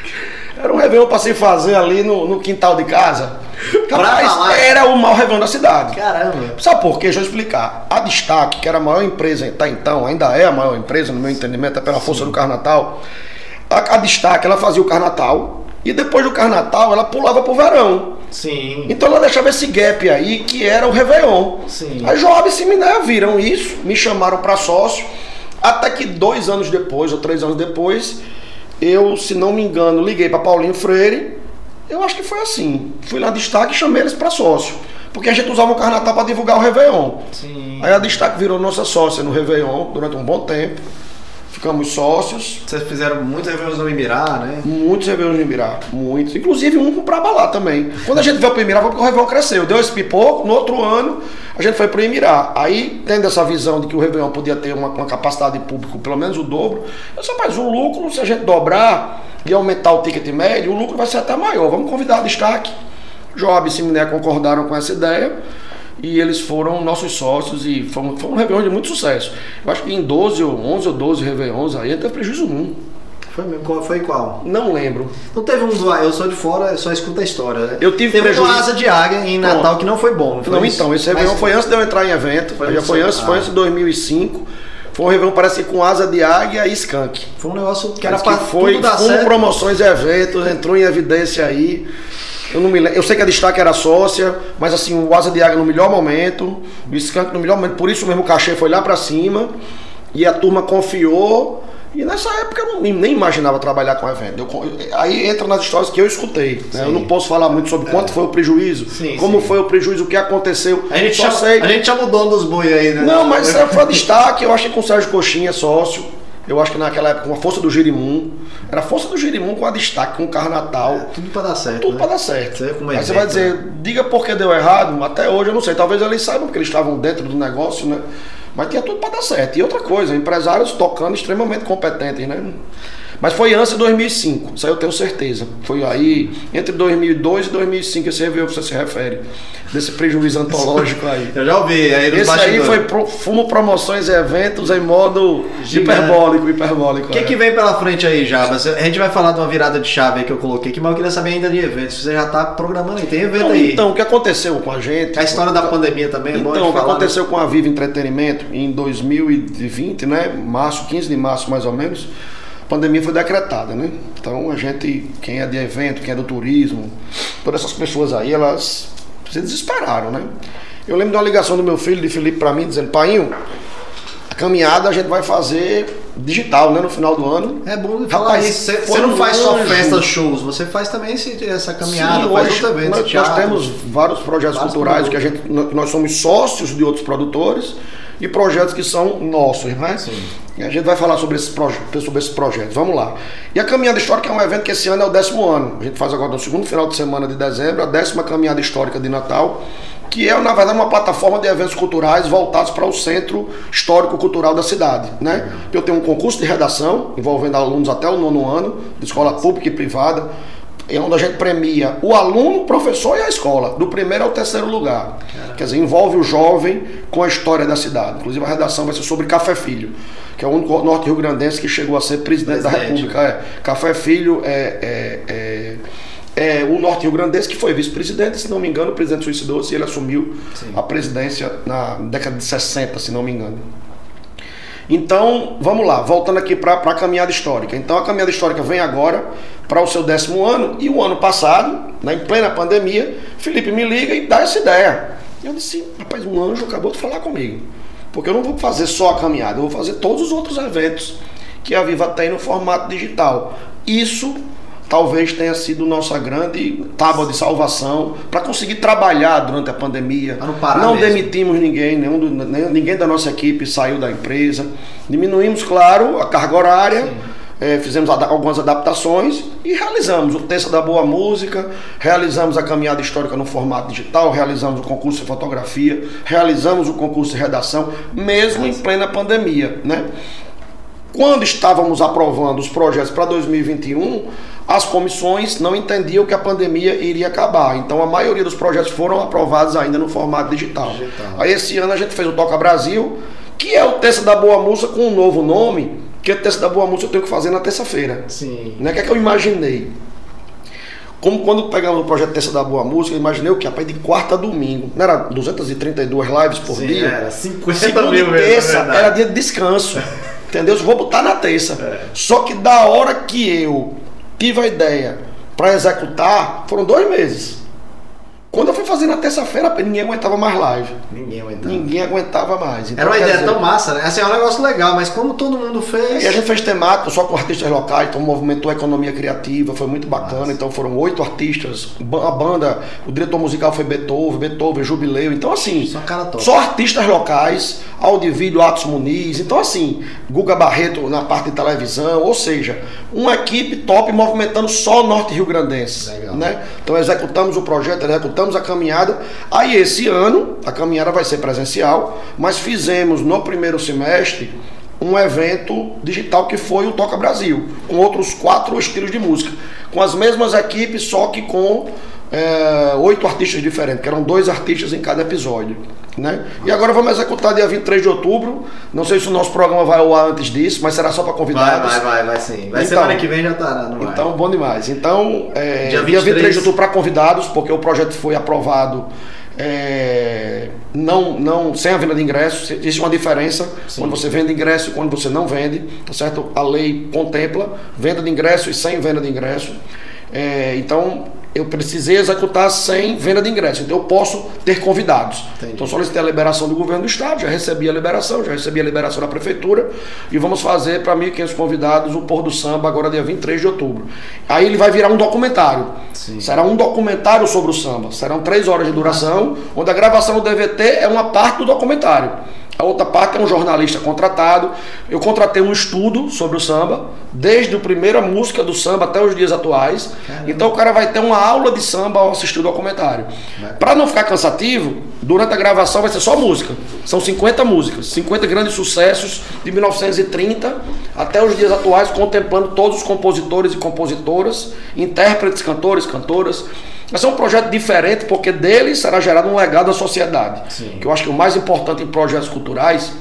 Era um Réveillon pra se fazer ali no, no quintal de casa. Rapaz, era o maior Réveillon da cidade. Caramba. Sabe por quê? Deixa eu explicar. A Destaque, que era a maior empresa até então, ainda é a maior empresa, no meu entendimento, é pela força Sim. do Carnatal. A, a Destaque, ela fazia o Carnatal e depois do Carnatal ela pulava pro verão. Sim. Então ela deixava esse gap aí, que era o Réveillon. Sim. Aí Joab e Seminé viram isso, me chamaram para sócio. Até que dois anos depois, ou três anos depois, eu, se não me engano, liguei para Paulinho Freire. Eu acho que foi assim. Fui lá destaque e chamei eles para sócio. Porque a gente usava o Carnatal para divulgar o Réveillon. Sim. Aí a Destaque virou nossa sócia no Réveillon durante um bom tempo ficamos sócios. Vocês fizeram muitos eventos no Imirá, né? Muitos eventos no Imirá, muitos. Inclusive um para lá também. Quando a gente veio para o Imirá foi porque o Réveillon cresceu. Deu esse pipoco, no outro ano a gente foi para o Imirá. Aí, tendo essa visão de que o Réveillon podia ter uma, uma capacidade de público pelo menos o dobro, eu disse, mas o lucro, se a gente dobrar e aumentar o ticket médio, o lucro vai ser até maior. Vamos convidar a destaque. Joab e Siminé concordaram com essa ideia e eles foram nossos sócios e foi um, foi um Réveillon de muito sucesso. Eu acho que em 12 ou 11 ou 12 Réveillons aí teve prejuízo nenhum. Foi, qual, foi qual? Não lembro. Não teve um do Eu sou de fora, só escuta a história, né? Eu tive teve prejuízo. uma asa de águia em Natal Pronto. que não foi bom. Não, foi não então, esse Réveillon Mas... foi antes de eu entrar em evento. Foi já foi antes, ah. foi antes de 2005. Foi um Réveillon, parece com asa de águia e skunk. Foi um negócio que era para foi, tudo dar certo. promoções e eventos, entrou em evidência aí. Eu, não me lembro. eu sei que a destaque era sócia, mas assim, o Asa de Águia no melhor momento, o Skank no melhor momento, por isso mesmo o cachê foi lá para cima e a turma confiou. E nessa época eu nem, nem imaginava trabalhar com evento. Eu, aí entra nas histórias que eu escutei. Né? Eu não posso falar muito sobre quanto é. foi o prejuízo, sim, como sim. foi o prejuízo, o que aconteceu. A gente, já, sei. a gente chama o dono dos boi aí, né? Não, mas foi destaque. Eu achei com o Sérgio Coxinha, sócio. Eu acho que naquela época, com a força do Girimum, era a força do Girimum com a destaque, com o Carnatal. É, tudo para dar certo. Tudo né? para dar certo. Você Aí você vai dizer, né? diga por que deu errado, até hoje eu não sei. Talvez eles saibam porque eles estavam dentro do negócio, né? Mas tinha tudo para dar certo. E outra coisa, empresários tocando extremamente competentes, né? Mas foi antes de 2005, isso aí eu tenho certeza. Foi aí, entre 2002 e 2005, esse Réveillon que você se refere. desse prejuízo antológico aí. Eu já ouvi. Aí Esse aí foi pro, Fumo Promoções e Eventos em modo hiperbólico, hiperbólico. O que, é. que vem pela frente aí, Jabas? A gente vai falar de uma virada de chave aí que eu coloquei aqui, mas eu queria saber ainda de eventos. Você já está programando aí, tem evento então, aí. Então, o que aconteceu com a gente? A história da pandemia também é Então, o que aconteceu né? com a Viva Entretenimento em 2020, né? Março, 15 de março mais ou menos a pandemia foi decretada, né? Então a gente, quem é de evento, quem é do turismo, todas essas pessoas aí, elas se desesperaram, né? Eu lembro de uma ligação do meu filho, de Felipe, para mim, dizendo: Painho, a caminhada a gente vai fazer digital, né? No final do ano. É bom falar isso. Você não faz só festas, shows, você faz também esse, essa caminhada, Sim, faz eventos. Nós, nós, temos vários projetos vários culturais produtos. que a gente, nós somos sócios de outros produtores e projetos que são nossos, né? Sim. A gente vai falar sobre esses, sobre projetos. Vamos lá. E a Caminhada Histórica é um evento que esse ano é o décimo ano. A gente faz agora no segundo final de semana de dezembro, a décima Caminhada Histórica de Natal, que é, na verdade, uma plataforma de eventos culturais voltados para o centro histórico-cultural da cidade. Né? Eu tenho um concurso de redação envolvendo alunos até o nono ano, de escola pública e privada é onde a gente premia o aluno, o professor e a escola, do primeiro ao terceiro lugar. Caramba. Quer dizer, envolve o jovem com a história da cidade. Inclusive a redação vai ser sobre Café Filho, que é o único norte-rio grandense que chegou a ser presidente, presidente. da República. É. Café Filho é, é, é é, o Norte Rio Grandense, que foi vice-presidente, se não me engano, o presidente suicidou-se e ele assumiu Sim. a presidência na década de 60, se não me engano. Então, vamos lá, voltando aqui para a caminhada histórica. Então, a caminhada histórica vem agora para o seu décimo ano, e o ano passado, né, em plena pandemia, Felipe me liga e dá essa ideia. Eu disse, rapaz, um anjo acabou de falar comigo. Porque eu não vou fazer só a caminhada, eu vou fazer todos os outros eventos que a Viva tem no formato digital. Isso talvez tenha sido nossa grande tábua de salvação para conseguir trabalhar durante a pandemia. Não, demitimos ninguém, nenhum do, ninguém da nossa equipe saiu da empresa. Diminuímos, claro, a carga horária. É, fizemos ad algumas adaptações e realizamos o Terça da Boa Música, realizamos a caminhada histórica no formato digital, realizamos o concurso de fotografia, realizamos o concurso de redação, mesmo em plena pandemia. Né? Quando estávamos aprovando os projetos para 2021, as comissões não entendiam que a pandemia iria acabar. Então a maioria dos projetos foram aprovados ainda no formato digital. digital. Aí esse ano a gente fez o Toca Brasil, que é o Terça da Boa Música com um novo nome, que o Terça da Boa Música eu tenho que fazer na terça-feira. Sim. Né? O que é que eu imaginei? Como quando pegamos o projeto Terça da Boa Música, eu imaginei o que? Rapaz, de quarta a domingo. Não era 232 lives por Sim, dia? Era 50 Segunda mil mesmo, terça era dia de descanso. entendeu? Eu vou botar na terça. É. Só que da hora que eu tive a ideia para executar, foram dois meses. Quando eu fui fazer na terça-feira, ninguém aguentava mais live. Ninguém aguentava. Ninguém aguentava mais. Então, Era uma ideia dizer, tão massa, né? Assim, é um negócio legal, mas como todo mundo fez. E a gente fez temático só com artistas locais, então movimentou a economia criativa, foi muito bacana. Massa. Então foram oito artistas, a banda, o diretor musical foi Beethoven, Beethoven, Jubileu. Então, assim, só, só artistas locais, Audivídeo, Atos Muniz. Então, assim, Guga Barreto na parte de televisão, ou seja, uma equipe top movimentando só o Norte Rio Grandense. Legal. Né? Então executamos o projeto, executamos a caminhada. Aí esse ano a caminhada vai ser presencial, mas fizemos no primeiro semestre um evento digital que foi o Toca Brasil, com outros quatro estilos de música, com as mesmas equipes, só que com é, oito artistas diferentes, que eram dois artistas em cada episódio. Né? E agora vamos executar dia 23 de outubro. Não sei se o nosso programa vai ao ar antes disso, mas será só para convidados. Vai, vai, vai, vai sim. Vai então, semana que vem já tá, não vai. Então, bom demais. Então, é, dia, 23... dia 23 de outubro para convidados, porque o projeto foi aprovado é, não, não, sem a venda de ingressos. Existe uma diferença sim. quando você vende ingresso e quando você não vende. Tá certo? A lei contempla venda de ingresso e sem venda de ingresso. É, então, eu precisei executar sem venda de ingresso. Então eu posso ter convidados. Entendi. Então solicitei a liberação do governo do estado, já recebi a liberação, já recebi a liberação da prefeitura e vamos fazer para 1.500 convidados o Pôr do Samba agora dia 23 de outubro. Aí ele vai virar um documentário. Sim. Será um documentário sobre o samba. Serão três horas de duração, onde a gravação do DVT é uma parte do documentário. A outra parte é um jornalista contratado. Eu contratei um estudo sobre o samba, desde a primeira música do samba até os dias atuais. Caramba. Então o cara vai ter uma aula de samba ao assistir o documentário. Para não ficar cansativo, durante a gravação vai ser só música. São 50 músicas, 50 grandes sucessos de 1930 até os dias atuais, contemplando todos os compositores e compositoras, intérpretes, cantores, cantoras Vai ser um projeto diferente, porque dele será gerado um legado à sociedade. Sim. Que eu acho que o mais importante em projetos culturais,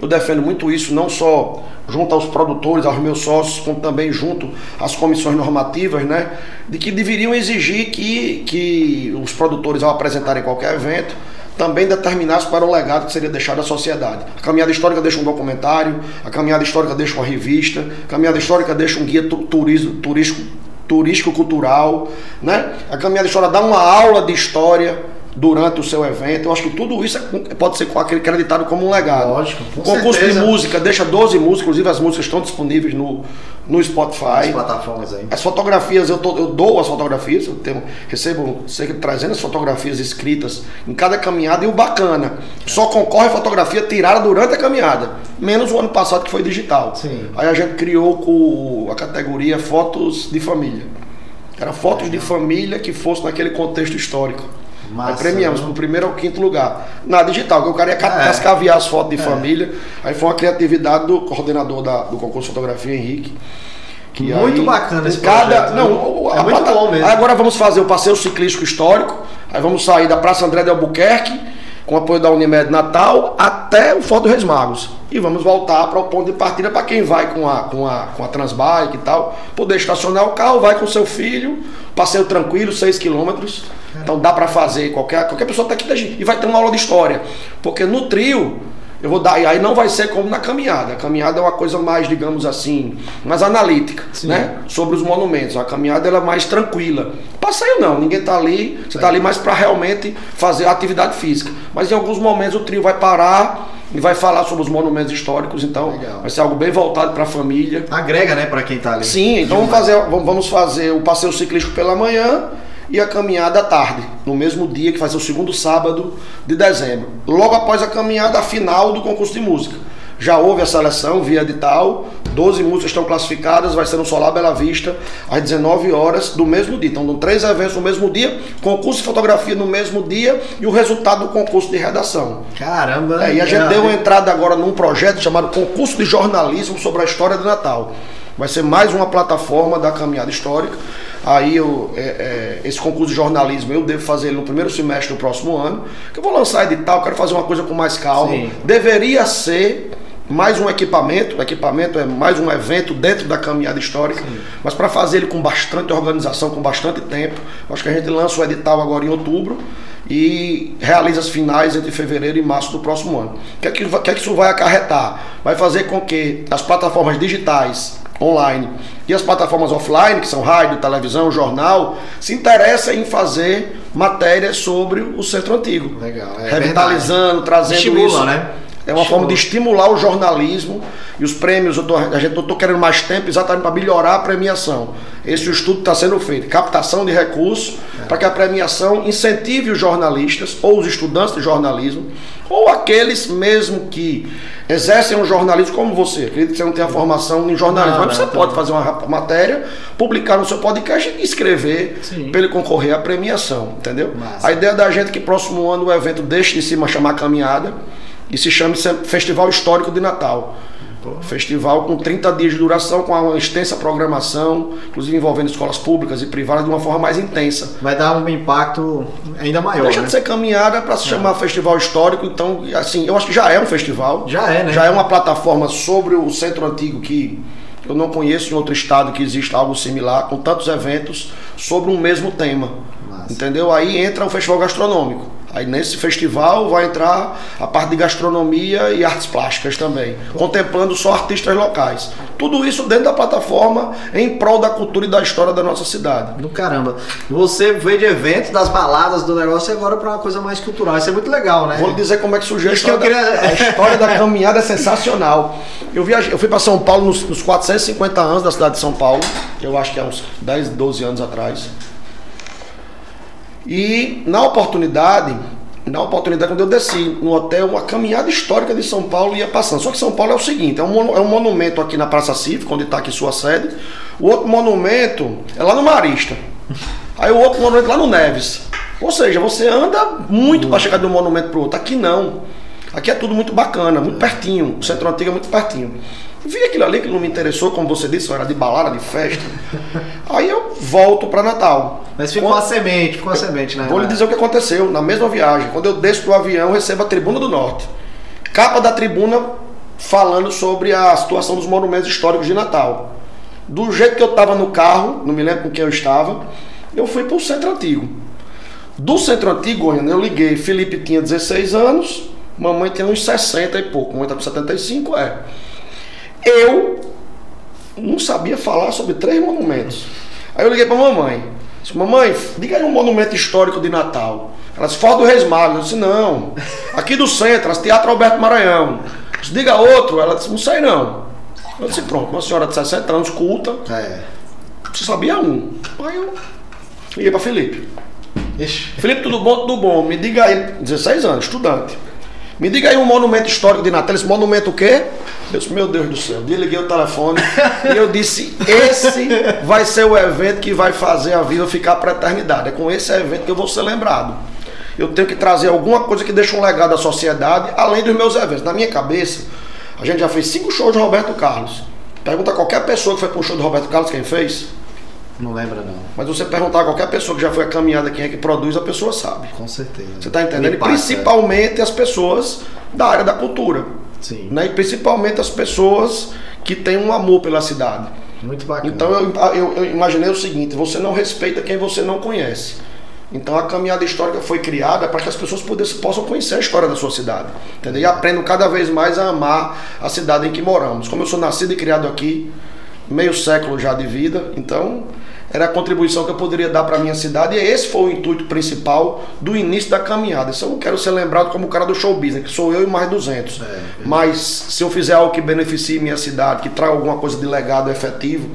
eu defendo muito isso, não só junto aos produtores, aos meus sócios, como também junto às comissões normativas, né? De que deveriam exigir que, que os produtores, ao apresentarem qualquer evento, também determinasse para o legado que seria deixado à sociedade. A caminhada histórica deixa um documentário, a caminhada histórica deixa uma revista, a caminhada histórica deixa um guia turismo, turístico, turístico-cultural, né? A caminhada histórica dá uma aula de história durante o seu evento. Eu acho que tudo isso é pode ser acreditado como um legado. Lógico. Com o concurso certeza. de música deixa 12 músicas, inclusive as músicas estão disponíveis no, no Spotify. As plataformas aí. As fotografias, eu, tô, eu dou as fotografias, eu tenho, recebo cerca de 300 fotografias escritas em cada caminhada e o bacana, só concorre fotografia tirada durante a caminhada, menos o ano passado que foi digital. Sim. Aí a gente criou com a categoria Fotos de Família. Era fotos de família que fosse naquele contexto histórico. Massa, aí premiamos pro primeiro ao quinto lugar. Na digital, que o cara ia cascaviar é. as fotos de é. família. Aí foi uma criatividade do coordenador da, do concurso de fotografia, Henrique. Que muito aí, bacana esse cada, projeto, Não, é muito bom mesmo. Agora vamos fazer o passeio ciclístico histórico. Aí vamos sair da Praça André de Albuquerque, com apoio da Unimed Natal, até o Forte dos Reis Magos. E vamos voltar para o ponto de partida para quem vai com a, com, a, com a Transbike e tal. Poder estacionar o carro, vai com seu filho, passeio tranquilo, 6 quilômetros então dá para fazer, qualquer, qualquer pessoa tá aqui e vai ter uma aula de história. Porque no trio, eu vou dar, e aí não vai ser como na caminhada. A caminhada é uma coisa mais, digamos assim, mais analítica, Sim. né? Sobre os monumentos. A caminhada ela é mais tranquila. Passeio não, ninguém tá ali, você tá ali mais para realmente fazer atividade física. Mas em alguns momentos o trio vai parar e vai falar sobre os monumentos históricos, então Legal. vai ser algo bem voltado para a família. Agrega, né, para quem tá ali. Sim, então vamos fazer, vamos fazer o passeio ciclístico pela manhã e a caminhada à tarde, no mesmo dia que vai ser o segundo sábado de dezembro. Logo após a caminhada final do concurso de música. Já houve a seleção via edital, 12 músicas estão classificadas, vai ser no Solar Bela Vista, às 19 horas do mesmo dia. Então, três eventos no mesmo dia, concurso de fotografia no mesmo dia e o resultado do concurso de redação. Caramba! É, e a gente deu uma entrada agora num projeto chamado Concurso de Jornalismo sobre a História do Natal. Vai ser mais uma plataforma da caminhada histórica. Aí eu, é, é, esse concurso de jornalismo eu devo fazer no primeiro semestre do próximo ano. Que eu vou lançar edital, quero fazer uma coisa com mais calma. Sim. Deveria ser mais um equipamento, o equipamento é mais um evento dentro da caminhada histórica, Sim. mas para fazer ele com bastante organização, com bastante tempo, acho que a gente lança o edital agora em outubro e realiza as finais entre fevereiro e março do próximo ano. O que é que, que, é que isso vai acarretar? Vai fazer com que as plataformas digitais online. E as plataformas offline, que são rádio, televisão, jornal, se interessam em fazer matérias sobre o centro antigo. Legal. É revitalizando, verdade. trazendo Estimula, isso. né? É uma forma de estimular o jornalismo e os prêmios. Eu tô, a gente estou querendo mais tempo exatamente para melhorar a premiação. Esse estudo está sendo feito. Captação de recursos é. para que a premiação incentive os jornalistas ou os estudantes de jornalismo ou aqueles mesmo que exercem um jornalismo como você. Acredito que você não tem a formação em jornalismo, não, mas você não, pode fazer uma matéria, publicar no seu podcast e escrever para ele concorrer à premiação, entendeu? Massa. A ideia da gente é que próximo ano o evento deixe de se chamar caminhada e se chame Festival Histórico de Natal. Festival com 30 dias de duração, com uma extensa programação, inclusive envolvendo escolas públicas e privadas de uma forma mais intensa. Vai dar um impacto ainda maior. Deixa né? de ser caminhada para se é. chamar Festival Histórico, então, assim, eu acho que já é um festival. Já é, né? Já é uma plataforma sobre o centro antigo que eu não conheço em outro estado que exista algo similar, com tantos eventos sobre um mesmo tema. Massa. Entendeu? Aí entra o festival gastronômico. Aí nesse festival vai entrar a parte de gastronomia e artes plásticas também, contemplando só artistas locais. Tudo isso dentro da plataforma em prol da cultura e da história da nossa cidade. Do caramba. Você veio de eventos, das baladas do negócio e agora para uma coisa mais cultural. Isso é muito legal, né? Vou lhe dizer como é que surgiu a história. Queria... Da, a história da caminhada é sensacional. Eu, viajei, eu fui para São Paulo nos, nos 450 anos da cidade de São Paulo, eu acho que há uns 10, 12 anos atrás. E na oportunidade, na oportunidade, quando eu desci no hotel, a caminhada histórica de São Paulo ia passando. Só que São Paulo é o seguinte: é um, é um monumento aqui na Praça Cívica, onde está aqui sua sede. O outro monumento é lá no Marista. Aí o outro monumento lá no Neves. Ou seja, você anda muito para chegar de um monumento para o outro. Aqui não. Aqui é tudo muito bacana, muito pertinho. O centro antigo é muito pertinho. Vi aquilo ali que não me interessou, como você disse, era de balada, de festa. Aí eu volto para Natal. Mas ficou quando... a semente, ficou a semente, né? Vou lhe dizer o que aconteceu na mesma viagem. Quando eu desço do avião, recebo a Tribuna do Norte. Capa da tribuna falando sobre a situação dos monumentos históricos de Natal. Do jeito que eu estava no carro, não me lembro com quem eu estava, eu fui para o Centro Antigo. Do Centro Antigo, eu liguei, Felipe tinha 16 anos, mamãe tinha uns 60 e pouco, mamãe está com 75, é. Eu não sabia falar sobre três monumentos. Aí eu liguei para mamãe. Disse, mamãe, diga aí um monumento histórico de Natal. Ela disse, fora do Reis Magos. Eu disse, não. Aqui do centro, ela disse, Teatro Alberto Maranhão. Eu disse, diga outro. Ela disse, não sei não. Eu disse, pronto, uma senhora de 60 anos, culta. É. Você sabia um. Aí eu liguei para Felipe. Ixi. Felipe, tudo bom? Tudo bom. Me diga aí, 16 anos, estudante. Me diga aí um monumento histórico de Natal. Esse monumento o quê? Eu disse, meu Deus do céu. Desliguei o telefone e eu disse: esse vai ser o evento que vai fazer a vida ficar para a eternidade. É com esse evento que eu vou ser lembrado. Eu tenho que trazer alguma coisa que deixe um legado à sociedade, além dos meus eventos. Na minha cabeça, a gente já fez cinco shows de Roberto Carlos. Pergunta a qualquer pessoa que foi para um show de Roberto Carlos quem fez. Não lembra, não. Mas você perguntar a qualquer pessoa que já foi a caminhada quem é que produz, a pessoa sabe. Com certeza. Você está entendendo? E principalmente as pessoas da área da cultura. Sim. Né? E principalmente as pessoas que têm um amor pela cidade. Muito bacana. Então eu, eu, eu imaginei o seguinte: você não respeita quem você não conhece. Então a caminhada histórica foi criada para que as pessoas pudessem, possam conhecer a história da sua cidade. Entendeu? E aprendam cada vez mais a amar a cidade em que moramos. Como eu sou nascido e criado aqui, meio século já de vida, então era a contribuição que eu poderia dar para a minha cidade, e esse foi o intuito principal do início da caminhada. Isso eu não quero ser lembrado como o cara do show business, que sou eu e mais 200. É, é. Mas se eu fizer algo que beneficie minha cidade, que traga alguma coisa de legado efetivo,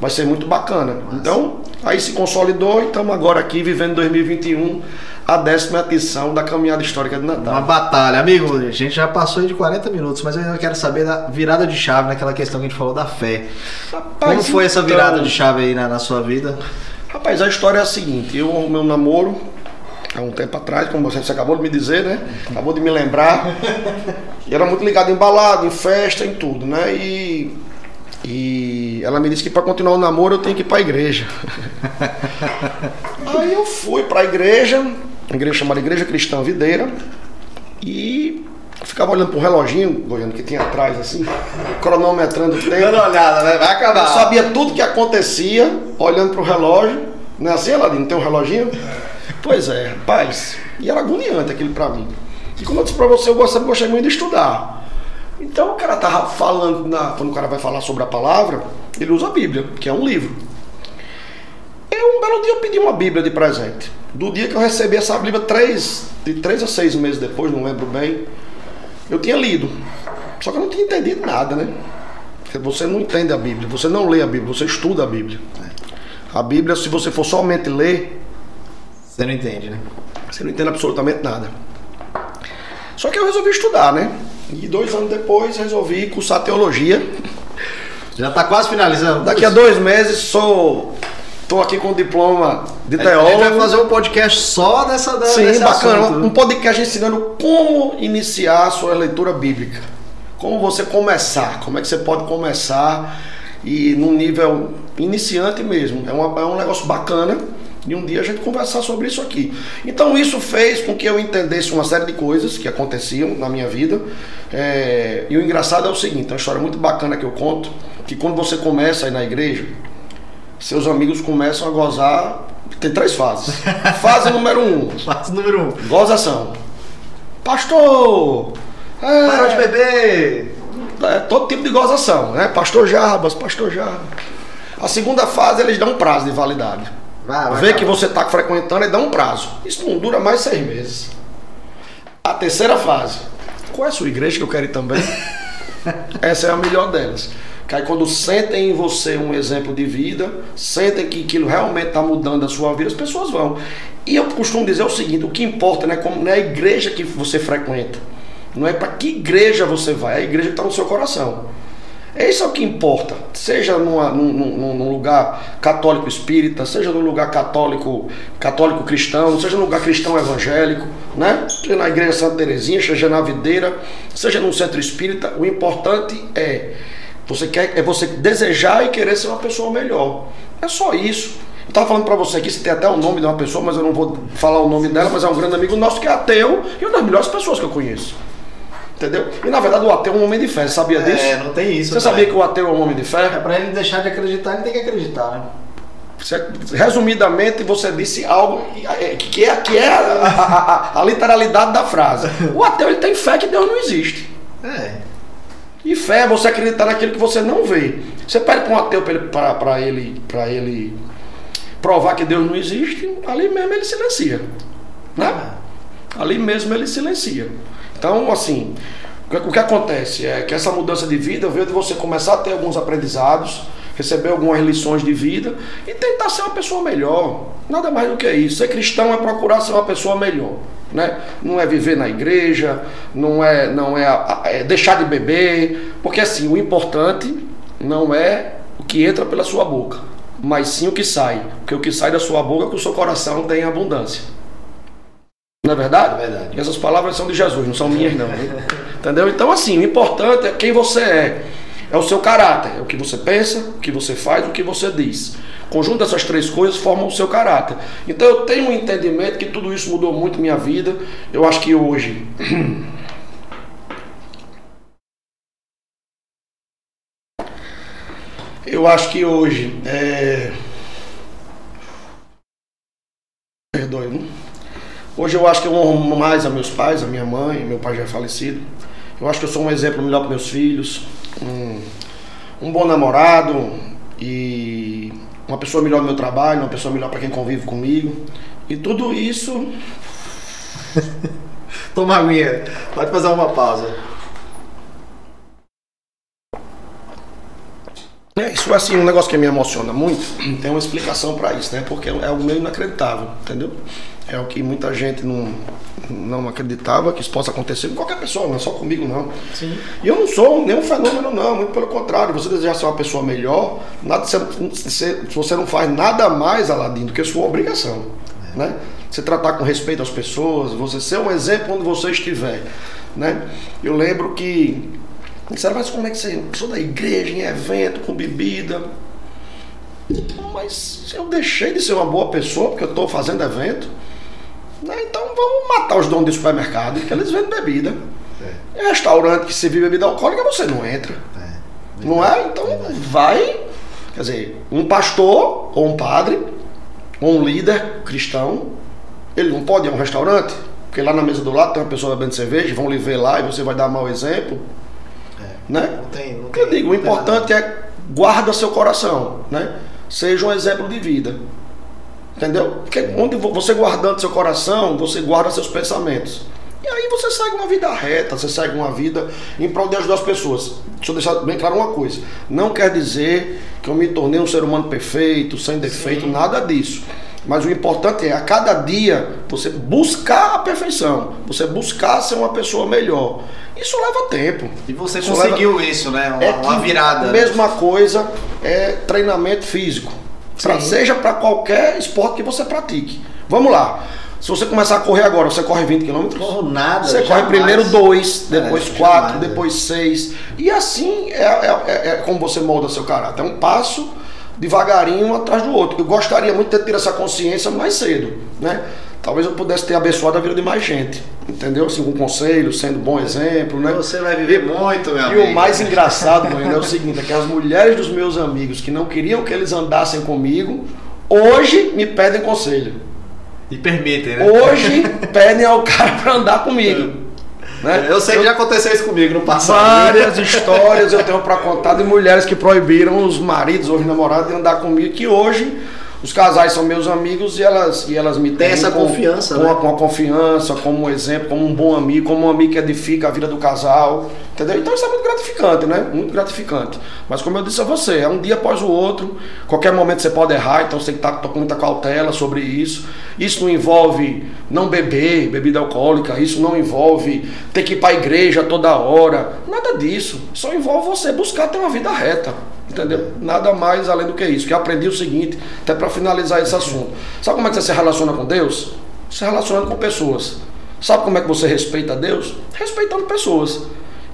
vai ser muito bacana. Nossa. Então, aí se consolidou e estamos agora aqui vivendo 2021 a décima edição da Caminhada Histórica de Natal. Uma batalha. Amigo, a gente já passou de 40 minutos, mas eu ainda quero saber da virada de chave naquela questão que a gente falou da fé. Rapaz, Como foi essa virada então, de chave aí na, na, sua vida? Rapaz, a história é a seguinte, eu, o meu namoro, há um tempo atrás, como você acabou de me dizer, né? Acabou de me lembrar. e era muito ligado em balada, em festa, em tudo, né? E e ela me disse que para continuar o namoro eu tenho que ir para a igreja. Aí eu fui para a igreja, igreja chamada Igreja Cristã Videira, e ficava olhando um reloginho, olhando que tinha atrás assim, cronometrando o tempo. Dando olhada, né? Vai acabar. Eu sabia tudo que acontecia, olhando para o relógio. Não é assim, Aladino? Tem um reloginho? Pois é, rapaz. E era agoniante aquilo para mim. E como eu disse para você, eu gostava, gostei muito de estudar. Então o cara tava falando, na, quando o cara vai falar sobre a palavra, ele usa a Bíblia, que é um livro. Eu um belo dia eu pedi uma Bíblia de presente. Do dia que eu recebi essa Bíblia, três, de três a seis meses depois, não lembro bem, eu tinha lido. Só que eu não tinha entendido nada, né? Porque você não entende a Bíblia, você não lê a Bíblia, você estuda a Bíblia. A Bíblia, se você for somente ler. Você não entende, né? Você não entende absolutamente nada. Só que eu resolvi estudar, né? E dois anos depois resolvi cursar teologia. Já está quase finalizando. Daqui a dois meses sou. Estou aqui com o diploma de teólogo. A gente vai fazer um podcast só dessa da, Sim, bacana. Assunto. Um podcast ensinando como iniciar a sua leitura bíblica. Como você começar, como é que você pode começar e num nível iniciante mesmo. É, uma, é um negócio bacana e um dia a gente conversar sobre isso aqui. Então isso fez com que eu entendesse uma série de coisas que aconteciam na minha vida. É... E o engraçado é o seguinte, é uma história muito bacana que eu conto, que quando você começa aí na igreja, seus amigos começam a gozar. Tem três fases. Fase número um. Fase número um. Gozação. Pastor! É, Parou de beber! É, todo tipo de gozação, né? Pastor Jarbas, Pastor Jarbas. A segunda fase eles dão um prazo de validade. Vai, vai, Vê que você está frequentando e dá um prazo. Isso não dura mais seis meses. A terceira fase. Qual é a sua igreja que eu quero ir também? Essa é a melhor delas. Que aí quando sentem em você um exemplo de vida, sentem que aquilo realmente está mudando a sua vida, as pessoas vão. E eu costumo dizer o seguinte: o que importa né, como, não é a igreja que você frequenta, não é para que igreja você vai, é a igreja que está no seu coração. Isso é o que importa. Seja numa, num, num, lugar católico espírita, seja num lugar católico católico cristão, seja num lugar cristão evangélico, né? Seja na igreja Santa Terezinha, seja na videira, seja num centro espírita, o importante é você quer é você desejar e querer ser uma pessoa melhor. É só isso. Eu estava falando para você aqui, você tem até o nome de uma pessoa, mas eu não vou falar o nome dela, mas é um grande amigo nosso que é ateu e uma das melhores pessoas que eu conheço. Entendeu? E na verdade o ateu é um homem de fé, você sabia disso? É, não tem isso. Você sabia que o ateu é um homem de fé? É para ele deixar de acreditar, ele tem que acreditar, né? Resumidamente, você disse algo que é, que é a, a, a, a, literalidade da frase. O ateu ele tem fé que Deus não existe. É. E fé é você acreditar naquilo que você não vê. Você pede para um ateu para ele, ele, ele provar que Deus não existe, ali mesmo ele silencia. Né? É. Ali mesmo ele silencia. Então, assim, o que acontece é que essa mudança de vida veio de você começar a ter alguns aprendizados, receber algumas lições de vida e tentar ser uma pessoa melhor. Nada mais do que isso. Ser cristão é procurar ser uma pessoa melhor. Né? Não é viver na igreja, não é, não é, é deixar de beber, porque assim, o importante não é o que entra pela sua boca, mas sim o que sai. Porque o que sai da sua boca é que o seu coração tem abundância. Não é verdade? É verdade. E essas palavras são de Jesus, não são minhas não. Entendeu? Então assim, o importante é quem você é. É o seu caráter, é o que você pensa, o que você faz, o que você diz. Conjunto dessas três coisas formam o seu caráter. Então eu tenho um entendimento que tudo isso mudou muito minha vida. Eu acho que hoje Eu acho que hoje é... Perdoe, não? Hoje eu acho que eu honro mais a meus pais, a minha mãe, meu pai já é falecido. Eu acho que eu sou um exemplo melhor para meus filhos, um, um bom namorado e uma pessoa melhor no meu trabalho, uma pessoa melhor para quem convive comigo. E tudo isso. Toma aguinha, pode fazer uma pausa. É, isso é assim, um negócio que me emociona muito, tem uma explicação para isso, né? Porque é algo meio inacreditável, entendeu? É o que muita gente não, não acreditava que isso possa acontecer com qualquer pessoa, não é só comigo não. Sim. E eu não sou nenhum fenômeno não, muito pelo contrário, você desejar ser uma pessoa melhor, nada, se, se você não faz nada mais, Aladim, do que sua obrigação, é. né? Você tratar com respeito às pessoas, você ser um exemplo onde você estiver, né? Eu lembro que Disseram, mas como é que você. Sou da igreja, em evento, com bebida. Mas eu deixei de ser uma boa pessoa porque eu estou fazendo evento. Né? Então vamos matar os donos de supermercado, que eles vendem bebida. É. Em restaurante que se vive bebida alcoólica, você não entra. É. Não é? Então vai. Quer dizer, um pastor ou um padre ou um líder cristão, ele não pode ir a um restaurante, porque lá na mesa do lado tem uma pessoa bebendo cerveja, vão lhe ver lá e você vai dar mau exemplo. Né? Não tem, não tem, eu digo, o importante é guarda seu coração, né? Seja um exemplo de vida. Entendeu? Porque onde você guardando seu coração, você guarda seus pensamentos. E aí você segue uma vida reta, você segue uma vida em prol de ajudar as pessoas. Deixa eu deixar bem claro uma coisa. Não quer dizer que eu me tornei um ser humano perfeito, sem defeito, Sim. nada disso. Mas o importante é a cada dia você buscar a perfeição, você buscar ser uma pessoa melhor. Isso leva tempo. E você isso conseguiu leva... isso, né? Uma, é uma virada. Mesma coisa é treinamento físico. Pra, seja para qualquer esporte que você pratique. Vamos lá. Se você começar a correr agora, você corre 20 km? Corro nada. Você jamais. corre primeiro 2, depois 4, é, depois 6. E assim é, é, é, é como você molda seu caráter. É um passo devagarinho um atrás do outro. Eu gostaria muito de ter tido essa consciência mais cedo, né? Talvez eu pudesse ter abençoado a vida de mais gente, entendeu? Assim, com conselho, sendo bom exemplo, né? Você vai viver muito, meu e amigo. E o mais engraçado, mãe, é o seguinte, é que as mulheres dos meus amigos que não queriam que eles andassem comigo, hoje me pedem conselho. E permitem, né? Hoje pedem ao cara para andar comigo. Né? Eu sei que já aconteceu isso comigo no passado. Várias histórias eu tenho para contar de mulheres que proibiram os maridos ou os namorados de andar comigo, que hoje os casais são meus amigos e elas, e elas me têm essa com, confiança, com, né? a, com a confiança, como um exemplo, como um bom amigo, como um amigo que edifica a vida do casal. Entendeu? Então isso é muito gratificante, né? Muito gratificante. Mas como eu disse a você, é um dia após o outro. Qualquer momento você pode errar, então você tem que estar com muita cautela sobre isso. Isso não envolve não beber, bebida alcoólica, isso não envolve ter que ir para a igreja toda hora. Nada disso. Só envolve você buscar ter uma vida reta. Entendeu? Nada mais além do que isso. Que eu aprendi o seguinte, até para finalizar esse assunto. Sabe como é que você se relaciona com Deus? Se relacionando com pessoas. Sabe como é que você respeita Deus? Respeitando pessoas.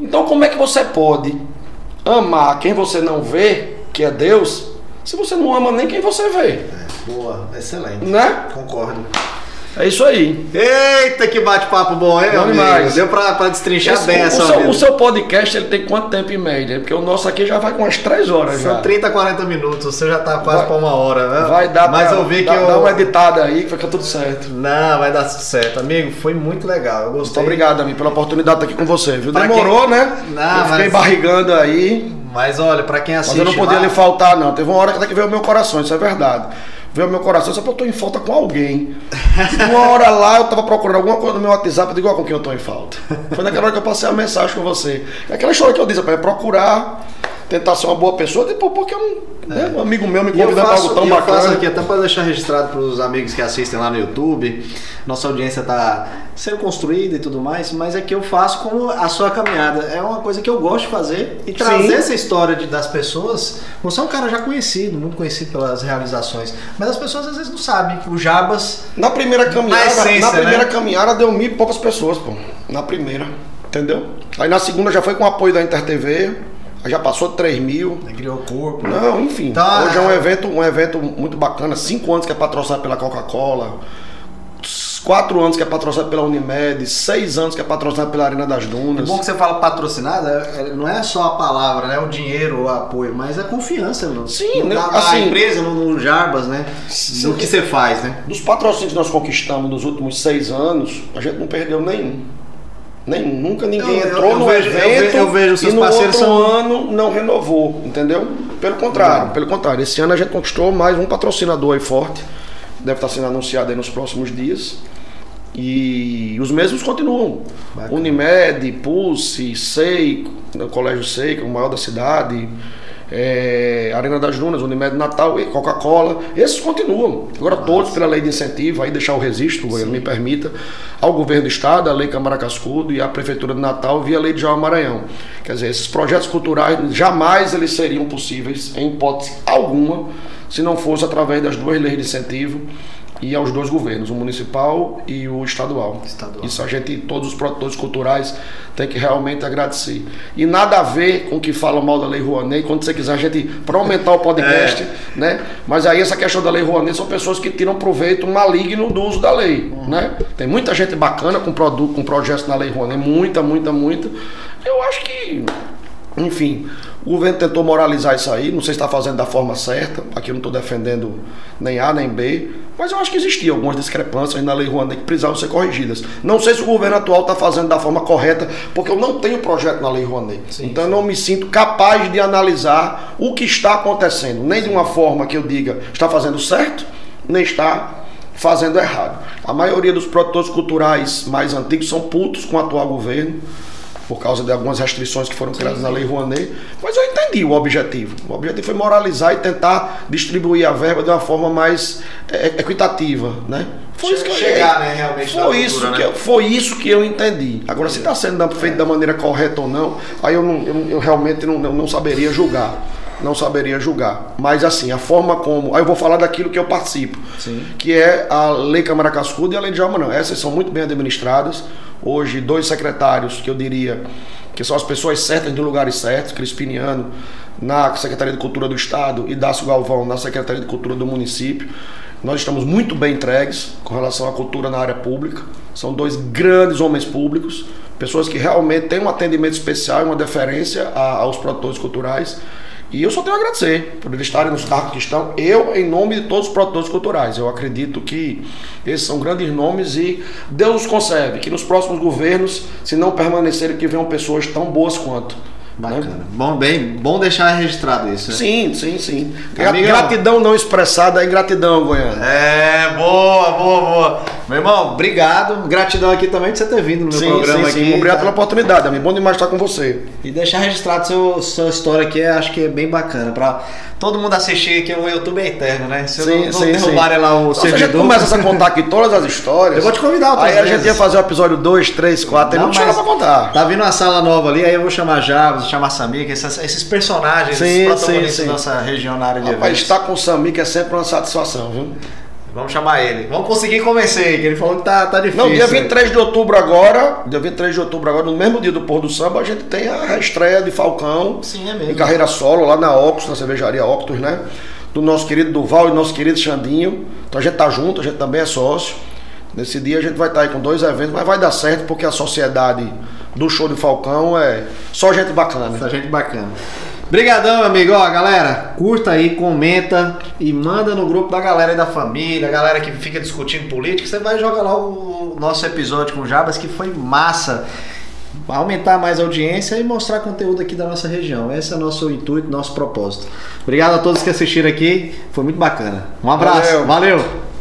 Então, como é que você pode amar quem você não vê, que é Deus, se você não ama nem quem você vê? Boa, excelente. Né? Concordo. É isso aí. Eita, que bate-papo bom, hein, meu amigo? Deu pra, pra destrinchar Esse, bem o, essa o seu, o seu podcast ele tem quanto tempo em média? Porque o nosso aqui já vai com umas 3 horas São já. 30, 40 minutos. Você já tá quase vai, pra uma hora, né? Vai dar Mas pra, eu vi dá, que eu... dá uma editada aí que fica tudo certo. Não, vai dar certo. Amigo, foi muito legal. Eu gostei. Muito obrigado, amigo, pela oportunidade de estar aqui com você, viu? Pra Demorou, quem... né? Não, eu fiquei mas... barrigando aí. Mas olha, pra quem assiste. Mas eu não podia lá... lhe faltar, não. Teve uma hora que até que veio o meu coração, isso é verdade veio meu coração, só porque eu estou em falta com alguém. Uma hora lá eu estava procurando alguma coisa no meu WhatsApp, eu digo, ó, com quem eu estou em falta. Foi naquela hora que eu passei a mensagem com você. Aquela história que eu disse, é procurar tentar ser uma boa pessoa, depois porque eu não. Né, é. Né, um amigo meu me convidou para algo tão bacana. Eu faço aqui até para deixar registrado para os amigos que assistem lá no YouTube. Nossa audiência está sendo construída e tudo mais, mas é que eu faço como a sua caminhada. É uma coisa que eu gosto de fazer e trazer Sim. essa história de, das pessoas. Você é um cara já conhecido, muito conhecido pelas realizações, mas as pessoas às vezes não sabem. O Jabas. Na primeira caminhada, na, essência, na primeira né? caminhada deu mil e poucas pessoas, pô. Na primeira. Entendeu? Aí na segunda já foi com o apoio da InterTV já passou de 3 mil. Criou corpo. Não, enfim. Tá. Hoje é um evento, um evento muito bacana. Cinco anos que é patrocinado pela Coca-Cola. Quatro anos que é patrocinado pela Unimed, seis anos que é patrocinado pela Arena das Dunas. É bom que você fala patrocinada, é, não é só a palavra, né? O dinheiro, o apoio, mas a confiança no, Sim, na, né? assim, empresa, no, no Jarbas, né? Sim, no que você faz, né? Dos patrocínios que nós conquistamos nos últimos seis anos, a gente não perdeu nenhum. Nem, nunca ninguém eu, entrou eu, eu no vejo, evento eu vejo, seus e no outro são... ano não renovou, entendeu? Pelo contrário, não. pelo contrário. Esse ano a gente conquistou mais um patrocinador aí forte. Deve estar sendo anunciado aí nos próximos dias. E os mesmos continuam. Bacana. Unimed, Pulse, Seico, Colégio Seico, o maior da cidade é, Arena das Dunas, Unimed Natal e Coca-Cola. Esses continuam. Agora todos pela lei de incentivo, aí deixar o registro, o me permita, ao governo do estado, a lei Câmara Cascudo e a prefeitura de Natal via lei de João Maranhão. Quer dizer, esses projetos culturais jamais eles seriam possíveis em hipótese alguma se não fosse através das duas leis de incentivo e aos dois governos, o municipal e o estadual. estadual. Isso a gente, todos os produtores culturais, tem que realmente agradecer. E nada a ver com o que fala mal da Lei Rouanet, quando você quiser a gente, para aumentar o podcast, é. né? Mas aí essa questão da Lei Rouanet são pessoas que tiram proveito maligno do uso da lei, uhum. né? Tem muita gente bacana com produto, com projetos na Lei Rouanet, muita, muita, muita. Eu acho que, enfim, o governo tentou moralizar isso aí, não sei se está fazendo da forma certa, aqui eu não estou defendendo nem A nem B, mas eu acho que existiam algumas discrepâncias na Lei Rouanet que precisavam ser corrigidas. Não sei se o governo atual está fazendo da forma correta, porque eu não tenho projeto na Lei Rouanet. Sim, então sim. eu não me sinto capaz de analisar o que está acontecendo, nem de uma forma que eu diga está fazendo certo, nem está fazendo errado. A maioria dos produtores culturais mais antigos são putos com o atual governo por causa de algumas restrições que foram criadas sim, na Lei Rouanet, mas eu entendi o objetivo. O objetivo foi moralizar e tentar distribuir a verba de uma forma mais é, equitativa, né? Foi isso que eu chegar, né, realmente. Foi, isso cultura, que né? eu, foi isso que eu entendi. Agora, se está sendo feito é. da maneira correta ou não, aí eu, não, eu, eu realmente não, não saberia julgar não saberia julgar. Mas assim, a forma como. Aí eu vou falar daquilo que eu participo. Sim. Que é a Lei Câmara Cascudo e a Lei de Alma não. Essas são muito bem administradas hoje dois secretários que eu diria que são as pessoas certas de lugares certos, Crispiniano na Secretaria de Cultura do Estado e Dácio Galvão na Secretaria de Cultura do município. Nós estamos muito bem entregues com relação à cultura na área pública. São dois grandes homens públicos, pessoas que realmente têm um atendimento especial e uma deferência aos produtores culturais e eu só tenho a agradecer por eles estarem nos cargos que estão. Eu, em nome de todos os produtores culturais. Eu acredito que esses são grandes nomes e Deus nos concede que nos próximos governos, se não permanecerem, que venham pessoas tão boas quanto. Bacana. Né? Bom, bem, bom deixar registrado isso. Né? Sim, sim, sim. Amigão. Gratidão não expressada é ingratidão, Goiânia. É, boa, boa, boa. Meu irmão, obrigado. Gratidão aqui também de você ter vindo no meu sim, programa sim, sim. aqui. Obrigado tá? pela oportunidade, amigo. Bom demais estar com você. E deixar registrado seu, sua história aqui, acho que é bem bacana. Pra todo mundo assistir aqui, o YouTube é eterno, né? Se sim, não, não sim, derrubarem lá o servidor... Se a gente começa a contar aqui todas as histórias... Eu vou te convidar Aí vezes. a gente ia fazer o episódio 2, 3, 4, tem muito história pra contar. Tá vindo uma sala nova ali, aí eu vou chamar Javos, chamar Samir, esses, esses personagens, sim, esses protagonistas sim, sim. da nossa região na área de Rapaz, eventos. estar com o Samir que é sempre uma satisfação, viu? Vamos chamar ele. Vamos conseguir convencer, que ele falou que tá, tá difícil. Não, dia 23 de outubro agora, dia 23 de outubro agora, no mesmo dia do pôr do samba, a gente tem a estreia de Falcão. Sim, é mesmo. Em carreira solo, lá na Octus, na cervejaria Octus, né? do nosso querido Duval e do nosso querido Xandinho. Então a gente tá junto, a gente também é sócio. Nesse dia a gente vai estar tá aí com dois eventos, mas vai dar certo porque a sociedade do show de Falcão é só gente bacana. Só gente bacana. Obrigadão, amigo. Ó, galera, curta aí, comenta e manda no grupo da galera e da família, galera que fica discutindo política. Você vai jogar lá o nosso episódio com o Jabas, que foi massa. Aumentar mais a audiência e mostrar conteúdo aqui da nossa região. Esse é o nosso intuito, nosso propósito. Obrigado a todos que assistiram aqui. Foi muito bacana. Um abraço. Valeu. Valeu.